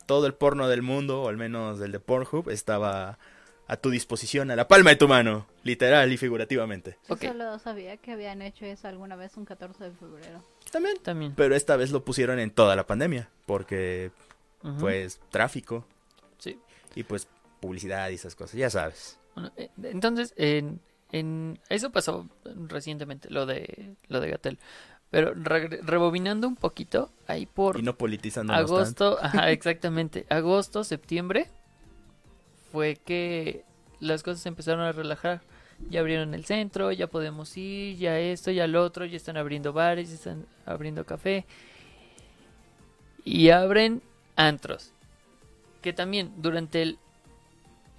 Todo el porno del mundo, o al menos del de Pornhub, estaba a tu disposición, a la palma de tu mano, literal y figurativamente. Yo Ok. solo sabía que habían hecho eso alguna vez un 14 de febrero. También. También. Pero esta vez lo pusieron en toda la pandemia, porque pues tráfico Sí. y pues publicidad y esas cosas, ya sabes. Bueno, eh, entonces, en, en- eso pasó recientemente, lo de lo de Gatel. Pero regre- rebobinando un poquito, ahí por Y no tanto. agosto, ajá, exactamente, agosto, septiembre, fue que las cosas se empezaron a relajar. Ya abrieron el centro, ya podemos ir, ya esto, ya lo otro, ya están abriendo bares, ya están abriendo café. Y abren antros. Que también durante el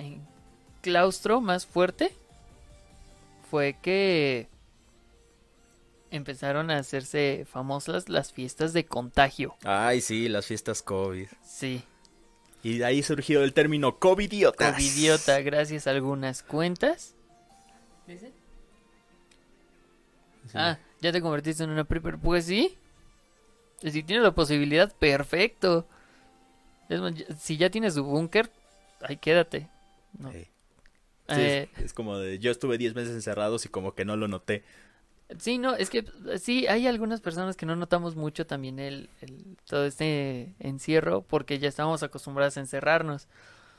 eh, claustro más fuerte fue que empezaron a hacerse famosas las fiestas de contagio. Ay, sí, las fiestas COVID. Sí. Y de ahí surgió el término covidiota. Covidiota, gracias a algunas cuentas. ¿Dice? Ah, ya te convertiste en una prepper. Pues sí. Si tienes la posibilidad, perfecto. Es más, si ya tienes tu búnker, ahí quédate. No. Sí. Sí, Eh, es, es como de, yo estuve 10 meses encerrados y como que no lo noté. Sí, no, es que sí, hay algunas personas que no notamos mucho también el, el- todo este encierro porque ya estábamos acostumbrados a encerrarnos.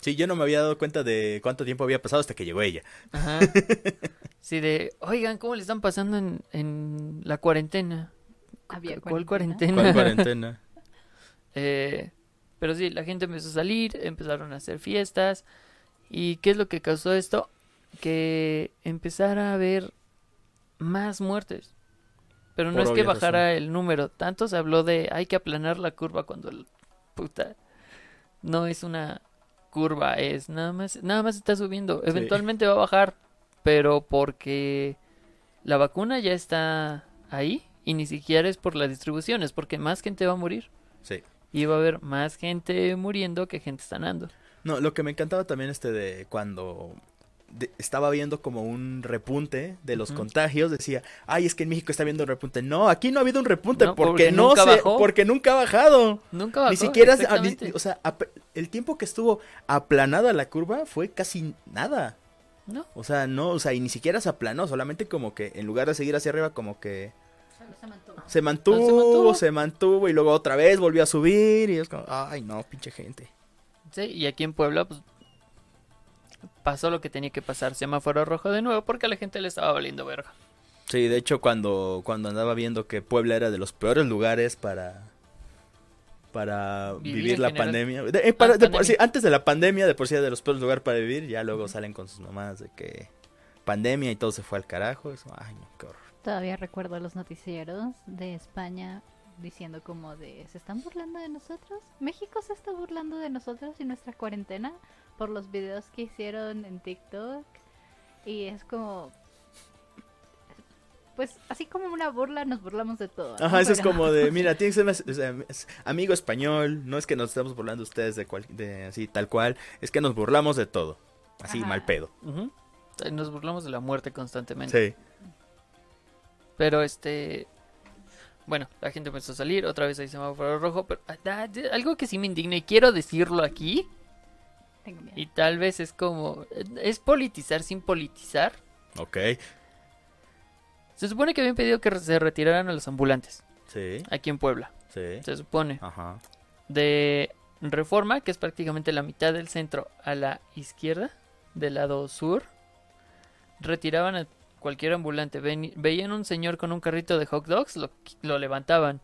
Sí, yo no me había dado cuenta de cuánto tiempo había pasado hasta que llegó ella. Ajá. Sí, de, oigan, ¿cómo le están pasando en, en la cuarentena? Había ¿Cuál cuarentena. cuarentena? ¿Cuál cuarentena? Eh, pero sí, la gente empezó a salir, empezaron a hacer fiestas. ¿Y qué es lo que causó esto? Que empezara a haber más muertes. Pero no Por es que bajara el número. Tanto se habló de hay que aplanar la curva cuando el puta no es una curva, es nada más, nada más está subiendo. Eventualmente va a bajar, pero porque la vacuna ya está ahí y ni siquiera es por la distribución, es porque más gente va a morir. Sí. Va a haber más gente muriendo que gente sanando. No, lo que me encantaba también este de cuando de- estaba viendo como un repunte de los contagios, decía, ay, es que en México está habiendo un repunte. No, aquí no ha habido un repunte No, porque, porque no nunca se, bajó. porque nunca ha bajado. Nunca bajó, Ni siquiera, o sea, el tiempo que estuvo aplanada la curva fue casi nada. No, O sea, no, o sea, y ni siquiera se aplanó, solamente como que en lugar de seguir hacia arriba, como que se mantuvo. se mantuvo, mantuvo. se mantuvo y luego otra vez volvió a subir y es como, ay, no, pinche gente. sí, y aquí en Puebla, pues pasó lo que tenía que pasar, semáforo rojo de nuevo porque a la gente le estaba valiendo verga. Sí, de hecho cuando, cuando andaba viendo que Puebla era de los peores lugares para para Vivir la general. pandemia. De- eh, para- Ah, de por- pandemia. sí, antes de la pandemia, de por sí era de los peores lugares para vivir, ya luego salen con sus mamás de que pandemia y todo se fue al carajo. Eso, ay, no, qué horror. Todavía recuerdo los noticieros de España diciendo como de, ¿se están burlando de nosotros? ¿México se está burlando de nosotros y nuestra cuarentena por los videos que hicieron en TikTok? Y es como... Pues así como una burla nos burlamos de todo. ¿no? Ajá, eso es como de, mira, tiene que ser más- o sea, es amigo español, no es que nos estemos burlando de ustedes de, cual, de así tal cual, es que nos burlamos de todo, así Ajá. mal pedo. Nos burlamos de la muerte constantemente. Sí. Pero este. Bueno, la gente empezó a salir, otra vez hay semáforo rojo. Pero ah, algo que sí me indigna y quiero decirlo aquí. Tengo miedo. Y tal vez es como. Es politizar sin politizar. Ok, Se supone que habían pedido que se retiraran a los ambulantes sí, aquí en Puebla. sí. Se supone. Ajá. De Reforma, que es prácticamente la mitad del centro a la izquierda, del lado sur, retiraban a cualquier ambulante. Ven- veían un señor con un carrito de hot dogs, lo, lo levantaban.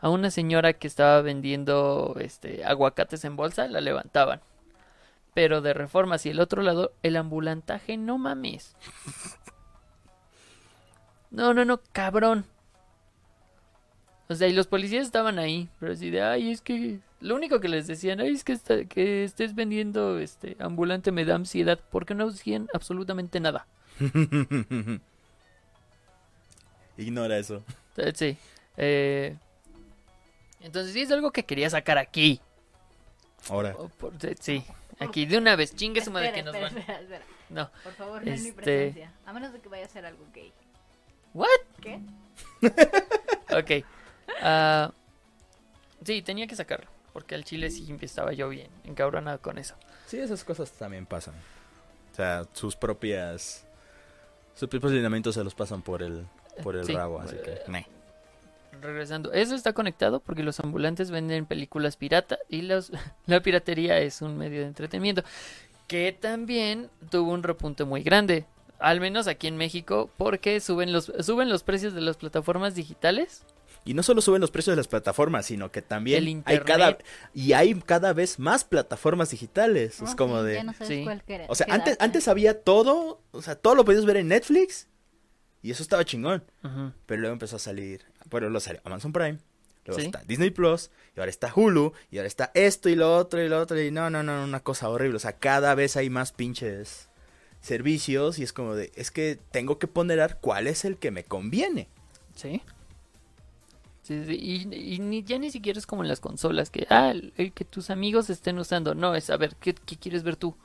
A una señora que estaba vendiendo este aguacates en bolsa, la levantaban. Pero de Reforma hacia el otro lado, el ambulantaje, no mames. No, no, no, cabrón. O sea, y los policías estaban ahí, pero así de, ay, es que lo único que les decían, ay, es que, que estés vendiendo este ambulante me da ansiedad, porque no hacían absolutamente nada. Ignora eso. Eh, Sí. eh, entonces sí es algo que quería sacar aquí. Ahora. Por- sí, aquí de una vez, chingue su madre que nos espera, van. espera, espera. No. Por favor, no en mi Este- presencia. A menos de que vaya a ser algo gay. ¿What? ¿Qué? Ok. Ah, sí, tenía que sacarlo, porque al chile sí estaba yo bien encabronado con eso. Sí, esas cosas también pasan. O sea, sus propias. Sus propios lineamientos se los pasan por el, por el Sí. rabo, así que. meh. Regresando, eso está conectado porque los ambulantes venden películas pirata y los, la piratería es un medio de entretenimiento que también tuvo un repunte muy grande, al menos aquí en México, porque suben los suben los precios de las plataformas digitales. Y no solo suben los precios de las plataformas, sino que también hay internet. cada y hay cada vez más plataformas digitales. es Ah, como sí, de Ya no sabes Sí. cuál O sea, antes antes había todo, o sea, todo lo podías ver en Netflix y eso estaba chingón, pero luego empezó a salir, bueno, luego salió Amazon Prime, luego Sí. está Disney Plus y ahora está Hulu y ahora está esto y lo otro y lo otro y no, no, no, una cosa horrible, o sea, cada vez hay más pinches servicios y es como de, es que tengo que ponderar cuál es el que me conviene. Sí. Sí, sí, Y, y ni, ya ni siquiera es como en las consolas, que, ah, el, el que tus amigos estén usando. No, es a ver, ¿qué, qué quieres ver tú?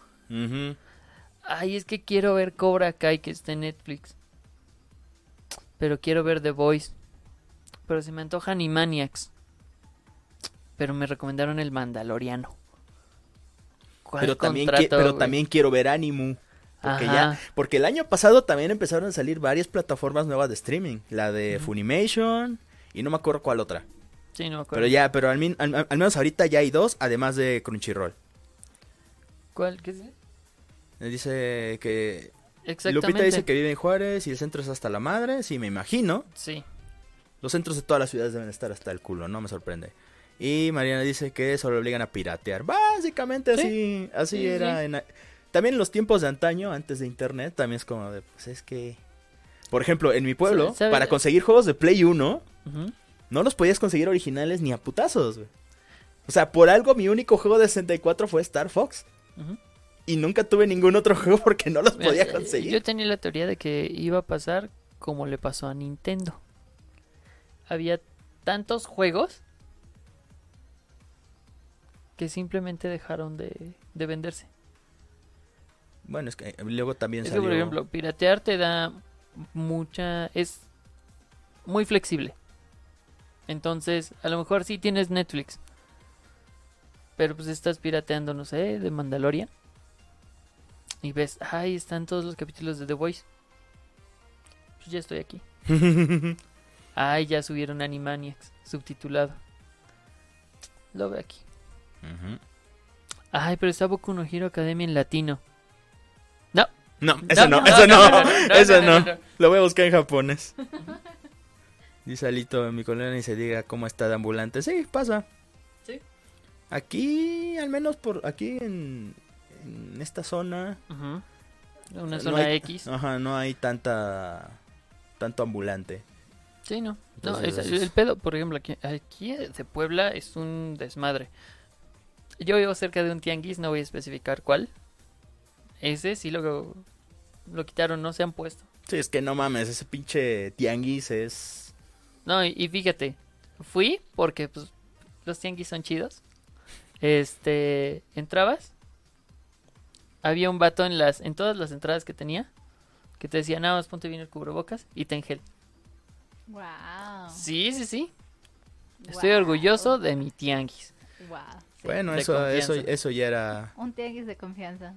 Ay, es que quiero ver Cobra Kai que está en Netflix. Pero quiero ver The Voice. Pero se me antoja Animaniacs. Pero me recomendaron el Mandaloriano. ¿Cuál Pero también, contrato, qui- pero güey? también quiero ver Animu. Porque Ajá. ya, porque el año pasado también empezaron a salir varias plataformas nuevas de streaming. La de Funimation y no me acuerdo cuál otra. Sí, no me acuerdo. Pero ya, pero al, min- al- al menos ahorita ya hay dos, además de Crunchyroll. ¿Cuál? ¿Qué es? Me Dice que Exactamente. Lupita dice que vive en Juárez y el centro es hasta la madre, sí, me imagino. Sí. Los centros de todas las ciudades deben estar hasta el culo, no me sorprende. Y Mariana dice que solo obligan a piratear. Básicamente Sí. así, así Sí, era. sí. en a- También en los tiempos de antaño, antes de internet, también es como de, pues es que... Por ejemplo, en mi pueblo, ¿Sabe- para conseguir juegos de Play 1, No los podías conseguir originales ni a putazos, güey. O sea, por algo mi único juego de 64 fue Star Fox. Y nunca tuve ningún otro juego porque no los Mira, podía eh, conseguir. Yo tenía la teoría de que iba a pasar como le pasó a Nintendo. Había tantos juegos que simplemente dejaron de, de venderse. Bueno, es que eh, luego también Es que, por ejemplo, piratear te da mucha... es muy flexible. Entonces, a lo mejor sí tienes Netflix. Pero pues estás pirateando, no sé, de Mandalorian. Y ves, ay, están todos los capítulos de The Voice. Pues ya estoy aquí. Ay, ya subieron Animaniacs, subtitulado. Lo veo aquí. Ay, pero está Boku no Hero Academia en latino. No, No, eso no, eso no, eso no. Lo voy a buscar en japonés. Dice Alito en mi colonia y se diga cómo está de ambulante. Sí, pasa. Sí. Aquí, al menos por aquí en, en esta zona. Ujú. Una no zona hay- X. Ajá, no hay tanta tanto ambulante. Sí, no. No, Entonces, es- es- el pedo, por ejemplo, aquí, aquí de Puebla es un desmadre. Yo vivo cerca de un tianguis, no voy a especificar cuál. Ese sí lo, lo quitaron, no se han puesto. Sí, es que no mames, ese pinche tianguis es No, y, y fíjate, fui porque pues los tianguis son chidos. Este, entrabas, había un vato en las en todas las entradas que tenía que te decía, nada más ponte bien el cubrebocas y ten gel. Wow. Sí, sí, sí. Estoy orgulloso de mi tianguis. Wow. bueno, de eso eso confianza. eso ya era, Un tianguis de confianza.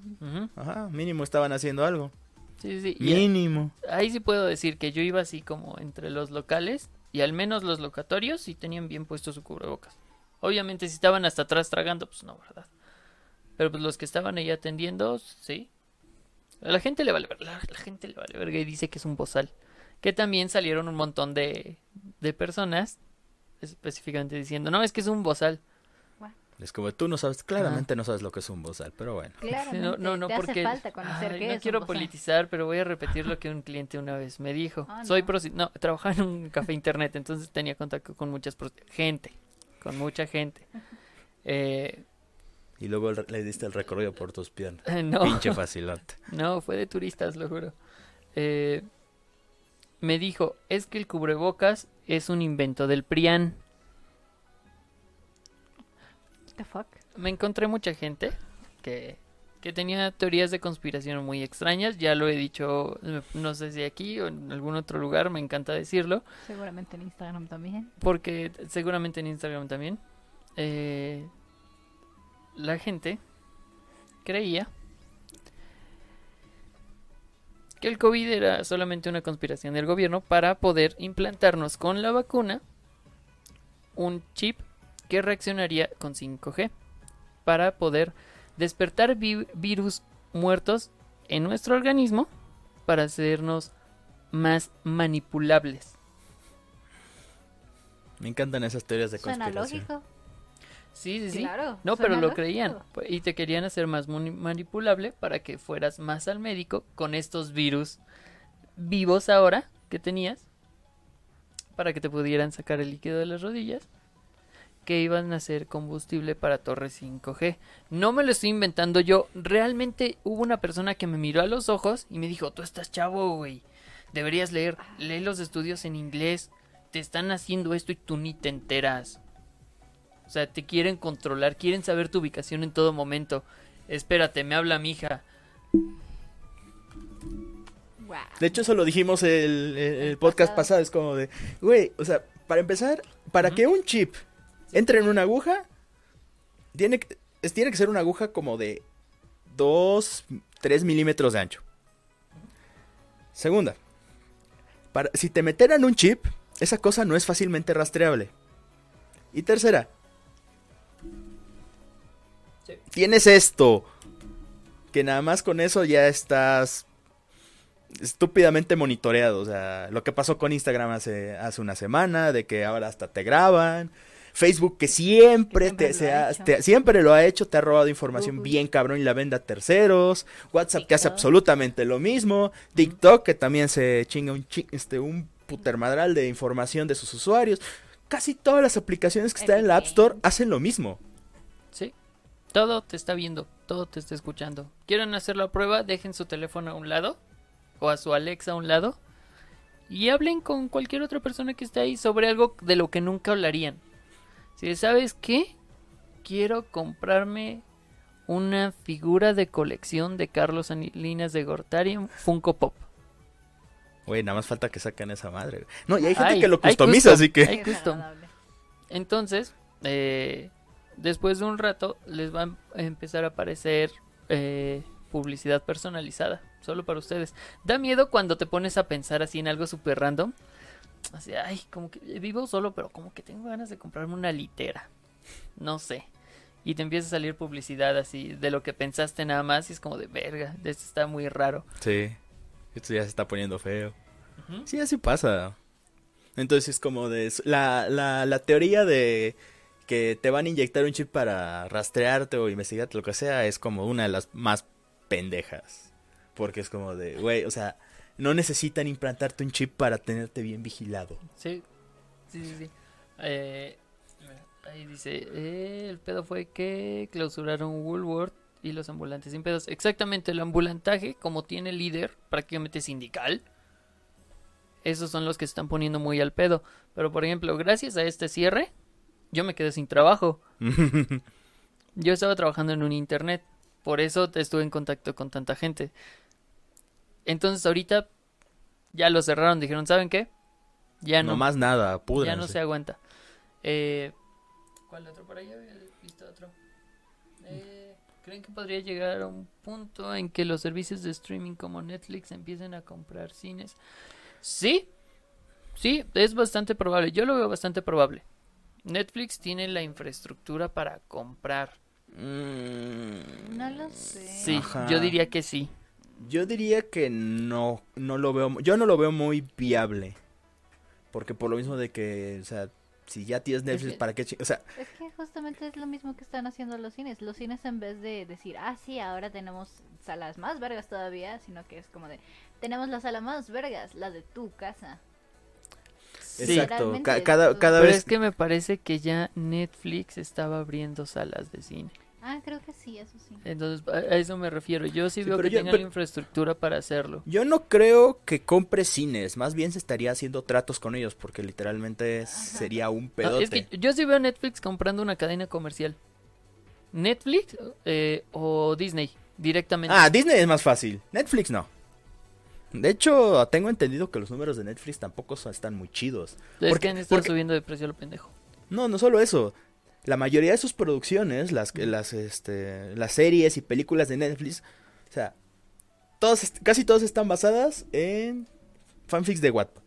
Ajá, mínimo estaban haciendo algo. Sí, sí. Y Mínimo. ahí sí puedo decir que yo iba así como entre los locales y al menos los locatorios sí tenían bien puesto su cubrebocas. Obviamente si estaban hasta atrás tragando, pues no, ¿verdad? Pero pues los que estaban ahí atendiendo, sí. A la gente le vale ver- la, la gente le vale verga y dice que es un bozal. Que también salieron un montón de, de personas específicamente diciendo, no, es que es un bozal. Es como tú no sabes, claramente no sabes lo que es un bozal, pero bueno. Claramente. No, no, no, te porque hace falta conocer Ay, qué no es quiero un bozal. politizar, pero voy a repetir lo que un cliente una vez me dijo. Soy no. prosti- no, trabajaba en un café internet, entonces tenía contacto con muchas gente, con mucha gente. Eh, Y luego le diste el recorrido por tus piernas. no, Pinche facilote. no, fue de turistas, lo juro. Eh, me dijo, es que el cubrebocas es un invento del PRIAN. The fuck? me encontré mucha gente que, que tenía teorías de conspiración muy extrañas. Ya lo he dicho, no sé si aquí o en algún otro lugar, me encanta decirlo. Seguramente en Instagram también. Porque seguramente en Instagram también. eh, la gente creía que el COVID era solamente una conspiración del gobierno para poder implantarnos con la vacuna un chip que reaccionaría con 5G para poder despertar vi- virus muertos en nuestro organismo para hacernos más manipulables. Me encantan esas teorías de Suena conspiración. lógico. Sí, sí, sí. Claro. No, pero suena lo lógico. creían. Y te querían hacer más mani- manipulable para que fueras más al médico con estos virus vivos ahora que tenías. Para que te pudieran sacar el líquido de las rodillas. Que iban a ser combustible para torres 5G. No me lo estoy inventando yo. Realmente hubo una persona que me miró a los ojos y me dijo, tú estás chavo, güey. Deberías leer. Lee los estudios en inglés. te están haciendo esto y tú ni te enteras. O sea, te quieren controlar, quieren saber tu ubicación en todo momento. Espérate, me habla mi hija. Wow. De hecho, eso lo dijimos el, el- podcast pasado. pasado. Es como de, güey, o sea, para empezar, para que un chip entre en una aguja, tiene que, es- tiene que ser una aguja como de 2, 3 milímetros de ancho. Segunda, para, si te metieran un chip, esa cosa no es fácilmente rastreable. Y tercera, Sí. tienes esto, que nada más con eso ya estás estúpidamente monitoreado. O sea, lo que pasó con Instagram hace, hace una semana, de que ahora hasta te graban. Facebook que siempre, siempre te, lo se ha ha- hecho. te- siempre lo ha hecho, te ha robado información Google. bien cabrón y la vende a terceros. WhatsApp que hace absolutamente lo mismo. TikTok que también se chinga un, chi- este, un putermadral de información de sus usuarios. Casi todas las aplicaciones que están en la App Store hacen lo mismo. Sí. Todo te está viendo, todo te está escuchando. ¿Quieren hacer la prueba? Dejen su teléfono a un lado o a su Alexa a un lado y hablen con cualquier otra persona que esté ahí sobre algo de lo que nunca hablarían. Si sabes qué, quiero comprarme una figura de colección de Carlos Salinas de Gortari en Funko Pop. Güey, nada más falta que saquen esa madre. No, y hay gente que lo customiza, custom, así que... hay custom. Entonces, eh, después de un rato, les va a empezar a aparecer eh, publicidad personalizada, solo para ustedes. Da miedo cuando te pones a pensar así en algo súper random. Así, ay, como que vivo solo, pero como que tengo ganas de comprarme una litera. No sé. Y te empieza a salir publicidad así de lo que pensaste nada más y es como de verga, esto está muy raro. Sí, esto ya se está poniendo feo. Sí, así pasa. Entonces es como de... La, la, la teoría de que te van a inyectar un chip para rastrearte o investigarte, lo que sea, es como una de las más pendejas. Porque es como de, güey, o sea, no necesitan implantarte un chip para tenerte bien vigilado. Sí, sí, sí. sí. Eh, ahí dice, eh, el pedo fue que clausuraron Woolworth y los ambulantes sin pedos. Exactamente, el ambulantaje, como tiene líder prácticamente sindical, esos son los que se están poniendo muy al pedo. Pero, por ejemplo, gracias a este cierre, yo me quedé sin trabajo. Yo estaba trabajando en un internet, por eso estuve en contacto con tanta gente. Entonces ahorita ya lo cerraron, dijeron, ¿saben qué? Ya no, no más nada, ya no se aguanta. Eh, ¿Cuál otro por ahí? Había visto otro. Eh, ¿Creen que podría llegar a un punto en que los servicios de streaming como Netflix empiecen a comprar cines? Sí, sí, es bastante probable. Yo lo veo bastante probable. Netflix tiene la infraestructura para comprar. Mm, No lo sé. Sí, Ajá. yo diría que sí. Yo diría que no, no lo veo, yo no lo veo muy viable. Porque por lo mismo de que, o sea, si ya tienes Netflix, que- ¿para qué? O sea, Es que justamente es lo mismo que están haciendo los cines. Los cines en vez de decir, ah, sí, ahora tenemos salas más vergas todavía, sino que es como de, tenemos la sala más vergas, la de tu casa. Sí. exacto. Cada, cada Pero vez es que me parece que ya Netflix estaba abriendo salas de cine. Ah, creo que sí, eso sí. Entonces, a eso me refiero. Yo sí, Sí, veo que yo- tengan pero- la infraestructura para hacerlo. Yo no creo que compre cines, más bien se estaría haciendo tratos con ellos, porque literalmente sería un pedote. es que yo sí veo a Netflix comprando una cadena comercial. Netflix eh, o Disney directamente. Ah, Disney es más fácil, Netflix no. De hecho, tengo entendido que los números de Netflix tampoco son- están muy chidos. es porque- que porque- subiendo de precio a lo pendejo. No, no solo eso. La mayoría de sus producciones, las, las, este, las series y películas de Netflix, o sea, todas, casi todas están basadas en fanfics de Wattpad.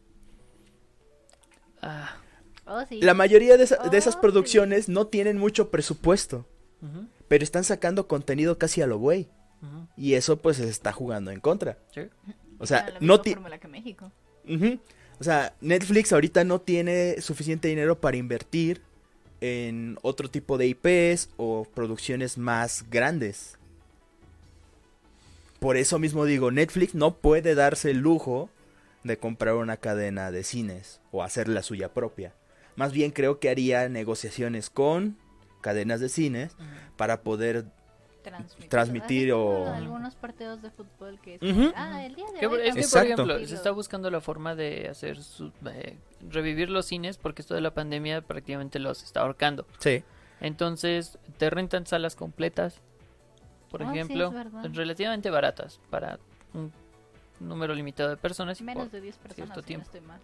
Ah, Oh, sí. La mayoría de, esa- de esas Oh, sí. producciones no tienen mucho presupuesto, pero están sacando contenido casi a lo güey. Y eso pues se está jugando en contra. sí. O sea, Tiene la no misma ti- fórmula que México. Ujú. O sea, Netflix ahorita no tiene suficiente dinero para invertir en otro tipo de IPs o producciones más grandes. Por eso mismo digo, Netflix no puede darse el lujo de comprar una cadena de cines o hacer la suya propia. Más bien creo que haría negociaciones con cadenas de cines para poder transmitir, o- algunos partidos de fútbol que es ah, el día de Que, hoy es que, por Exacto. ejemplo, se partido". está buscando la forma de hacer su- eh, revivir los cines porque esto de la pandemia prácticamente los está ahorcando. Sí. Entonces, te rentan salas completas, por Oh, sí, ejemplo, relativamente baratas para un número limitado de personas. y menos por de 10 personas cierto si tiempo. no estoy mal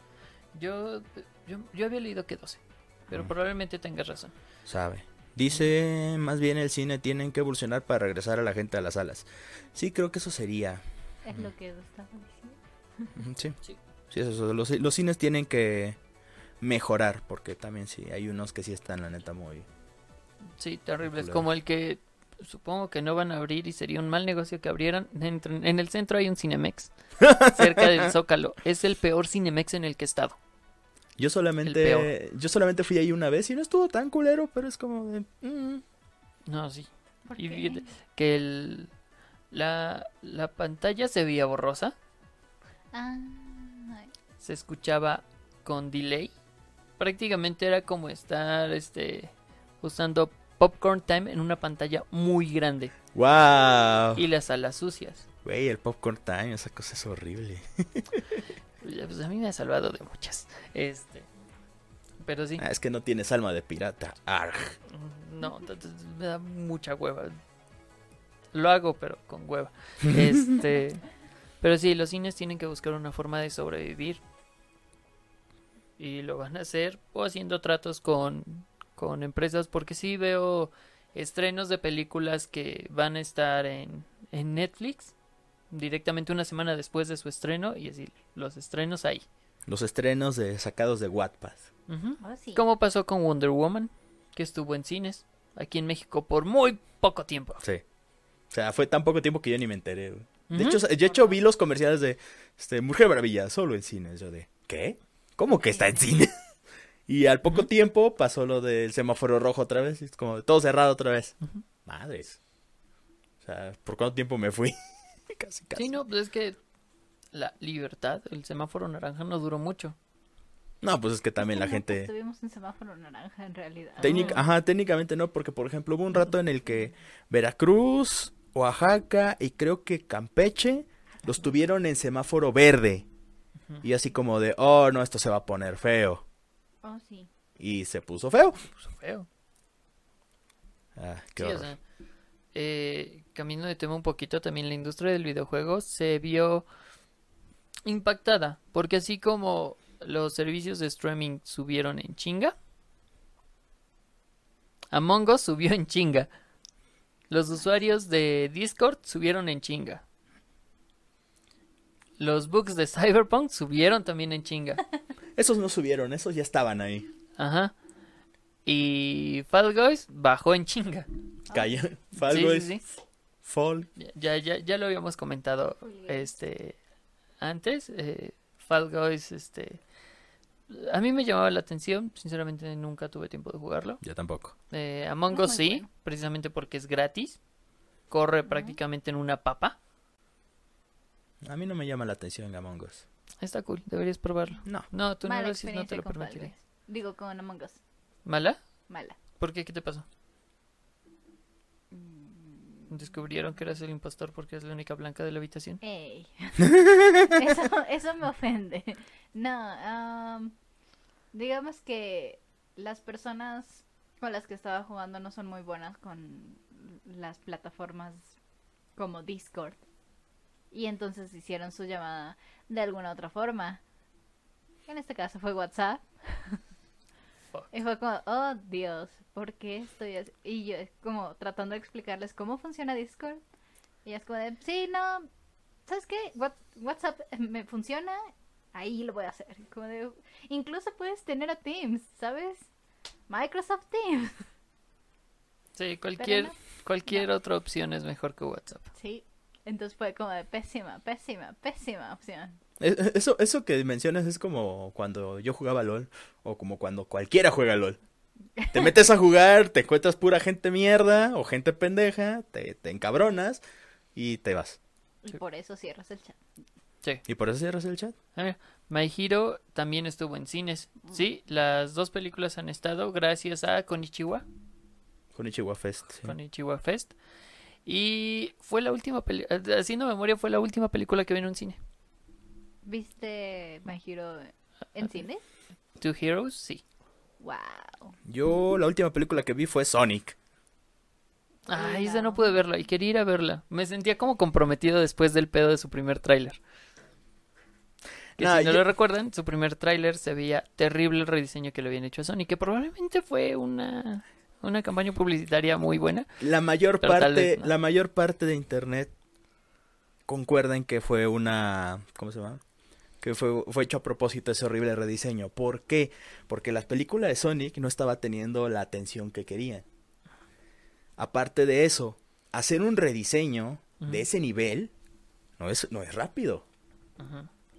yo, yo, yo había leído que 12, pero Mm. probablemente tengas razón. Sabe. Dice, más bien el cine tienen que evolucionar para regresar a la gente a las salas. Sí, creo que eso sería. es lo que estaba diciendo Sí. Sí. Sí, es eso. Los, los cines tienen que mejorar, porque también sí, hay unos que sí están, la neta, muy... Sí, terribles. Como el que supongo que no van a abrir y sería un mal negocio que abrieran. Dentro- en el centro hay un Cinemex, cerca del Zócalo. Es el peor Cinemex en el que he estado. Yo solamente, yo solamente fui ahí una vez y no estuvo tan culero, pero es como de... mm. No, sí. ¿Por Y qué? fíjate que el, la, la pantalla se veía borrosa, Ah, ay, se escuchaba con delay. Prácticamente era como estar este usando Popcorn Time en una pantalla muy grande ¡Wow! y las salas sucias. Güey, el popcorn time, esa cosa es horrible. Ya, Pues a mí me ha salvado de muchas. Este, pero sí. Ah, es que no tienes alma de pirata. Arg. No, me da mucha hueva. Lo hago, pero con hueva. Este, pero sí, los cines tienen que buscar una forma de sobrevivir. Y lo van a hacer o haciendo tratos con, con empresas, porque sí veo estrenos de películas que van a estar en, en Netflix directamente una semana después de su estreno y así los estrenos ahí. Los estrenos de sacados de Wattpad. Oh, sí. Como pasó con Wonder Woman, que estuvo en cines aquí en México por muy poco tiempo. Sí. O sea, fue tan poco tiempo que yo ni me enteré. güey. De hecho, de hecho vi los comerciales de este, Mujer Maravilla solo en cines. Yo de, ¿qué? ¿Cómo que está en cine? y al poco tiempo pasó lo del semáforo rojo otra vez. y Es como todo cerrado otra vez. Madres. O sea, ¿por cuánto tiempo me fui? casi, casi. Sí, no, pues es que la libertad, el semáforo naranja no duró mucho. No, pues es que también la gente... pues, tuvimos un semáforo naranja en realidad Técnic- Ah. Ajá, técnicamente no, porque por ejemplo hubo un rato en el que Veracruz, Oaxaca y creo que Campeche los tuvieron en semáforo verde. Y así como de, oh no, esto se va a poner feo. oh sí Y se puso feo. Puso feo. Ah, qué Sí, o sea, eh, cambiando de tema un poquito, también la industria del videojuego se vio impactada, porque así como los servicios de streaming subieron en chinga, Among Us subió en chinga. Los usuarios de Discord subieron en chinga. Los bugs de Cyberpunk subieron también en chinga. Esos no subieron, esos ya estaban ahí. Ajá. Y Fall Guys bajó en chinga. Cayó. Fall Sí, Guys, sí, sí. Fall. Ya, ya, ya lo habíamos comentado este antes. eh, Fall Guys, este. A mí me llamaba la atención, sinceramente nunca tuve tiempo de jugarlo. Yo tampoco. Eh, Among Es Us muy sí, bueno. precisamente porque es gratis. Corre prácticamente en una papa. A mí no me llama la atención Among Us. Está cool, deberías probarlo. No. No, tu mala neurosis no te lo. Guys. digo con Among Us ¿Mala? mala ¿Por qué? ¿Qué te pasó? ¿Descubrieron que eras el impostor porque eres la única blanca de la habitación? Ey. eso, eso me ofende. No, am, digamos que las personas con las que estaba jugando no son muy buenas con las plataformas como Discord. Y entonces hicieron su llamada de alguna otra forma. En este caso fue WhatsApp. Fuck. Y fue como, oh Dios, ¿por qué estoy así? Y yo como tratando de explicarles cómo funciona Discord. Y es como de, sí, no, ¿sabes qué? What- WhatsApp me funciona, ahí lo voy a hacer. Como de, incluso puedes tener a Teams, ¿sabes? Microsoft Teams. Sí, cualquier, no, cualquier no. otra opción es mejor que WhatsApp. Sí. Entonces fue como de pésima, pésima, pésima opción. E- e- Eso, eso que mencionas es como cuando yo jugaba LOL o como cuando cualquiera juega LOL. Te metes a jugar, te encuentras pura gente mierda o gente pendeja, te, te encabronas y te vas. Y Sí. por eso cierras el chat. Sí. ¿Y por eso cierras el chat? Ah, My Hero también estuvo en cines. Sí, las dos películas han estado gracias a Konichiwa, Con Ichiwa Fest. sí. Konichiwa Fest. Y fue la última película, haciendo memoria, fue la última película que vi en un cine. ¿Viste My Hero en cine? Two Heroes, sí. Wow. Yo la última película que vi fue Sonic. Ay, esa no pude verla y quería ir a verla. Me sentía como comprometido después del pedo de su primer tráiler. Que Nah, si no yo- lo recuerdan, su primer tráiler se veía terrible el rediseño que le habían hecho a Sony, que probablemente fue una, una campaña publicitaria muy buena. La mayor parte, vez no. la mayor parte de internet concuerda en que fue una, ¿cómo se llama? Que fue, fue hecho a propósito ese horrible rediseño. ¿Por qué? Porque las películas de Sonic no estaba teniendo la atención que querían. Aparte de eso, hacer un rediseño de ese nivel no es, no es rápido.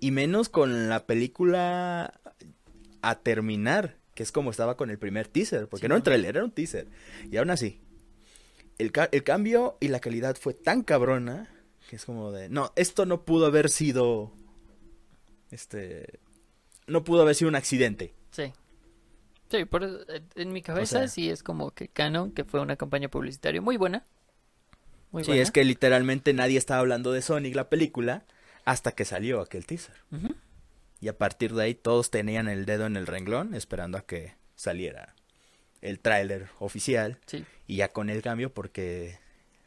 Y menos con la película a terminar, que es como estaba con el primer teaser, porque Sí, no ¿no? un trailer, era un teaser. Y aún así, el, ca- el cambio y la calidad fue tan cabrona que es como de, no, esto no pudo haber sido, este, no pudo haber sido un accidente. Sí. Sí, por eh, en mi cabeza sea- sí es como que canon, que fue una campaña publicitaria muy buena. Muy sí, buena. es que literalmente nadie estaba hablando de Sonic, la película, hasta que salió aquel teaser. Y a partir de ahí todos tenían el dedo en el renglón esperando a que saliera el tráiler oficial. Sí, Y ya con el cambio porque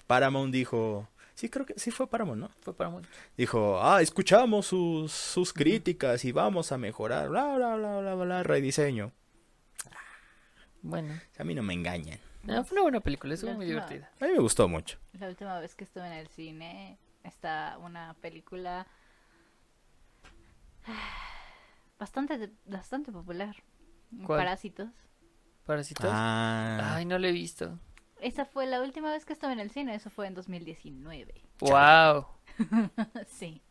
Paramount dijo, sí creo que sí fue Paramount, ¿no? fue para muy... Dijo, ah, escuchamos sus, sus críticas y vamos a mejorar, bla, bla, bla, bla, bla, rediseño. Bueno, A mí no me engañan. no, fue una buena película, estuvo La muy última- divertida. A mí me gustó mucho. La última vez que estuve en el cine está una película bastante bastante popular. ¿Cuál? Parásitos. Parásitos. Ah, Ay, no lo he visto. Esa fue la última vez que estuve en el cine, eso fue en 2019. Wow. sí.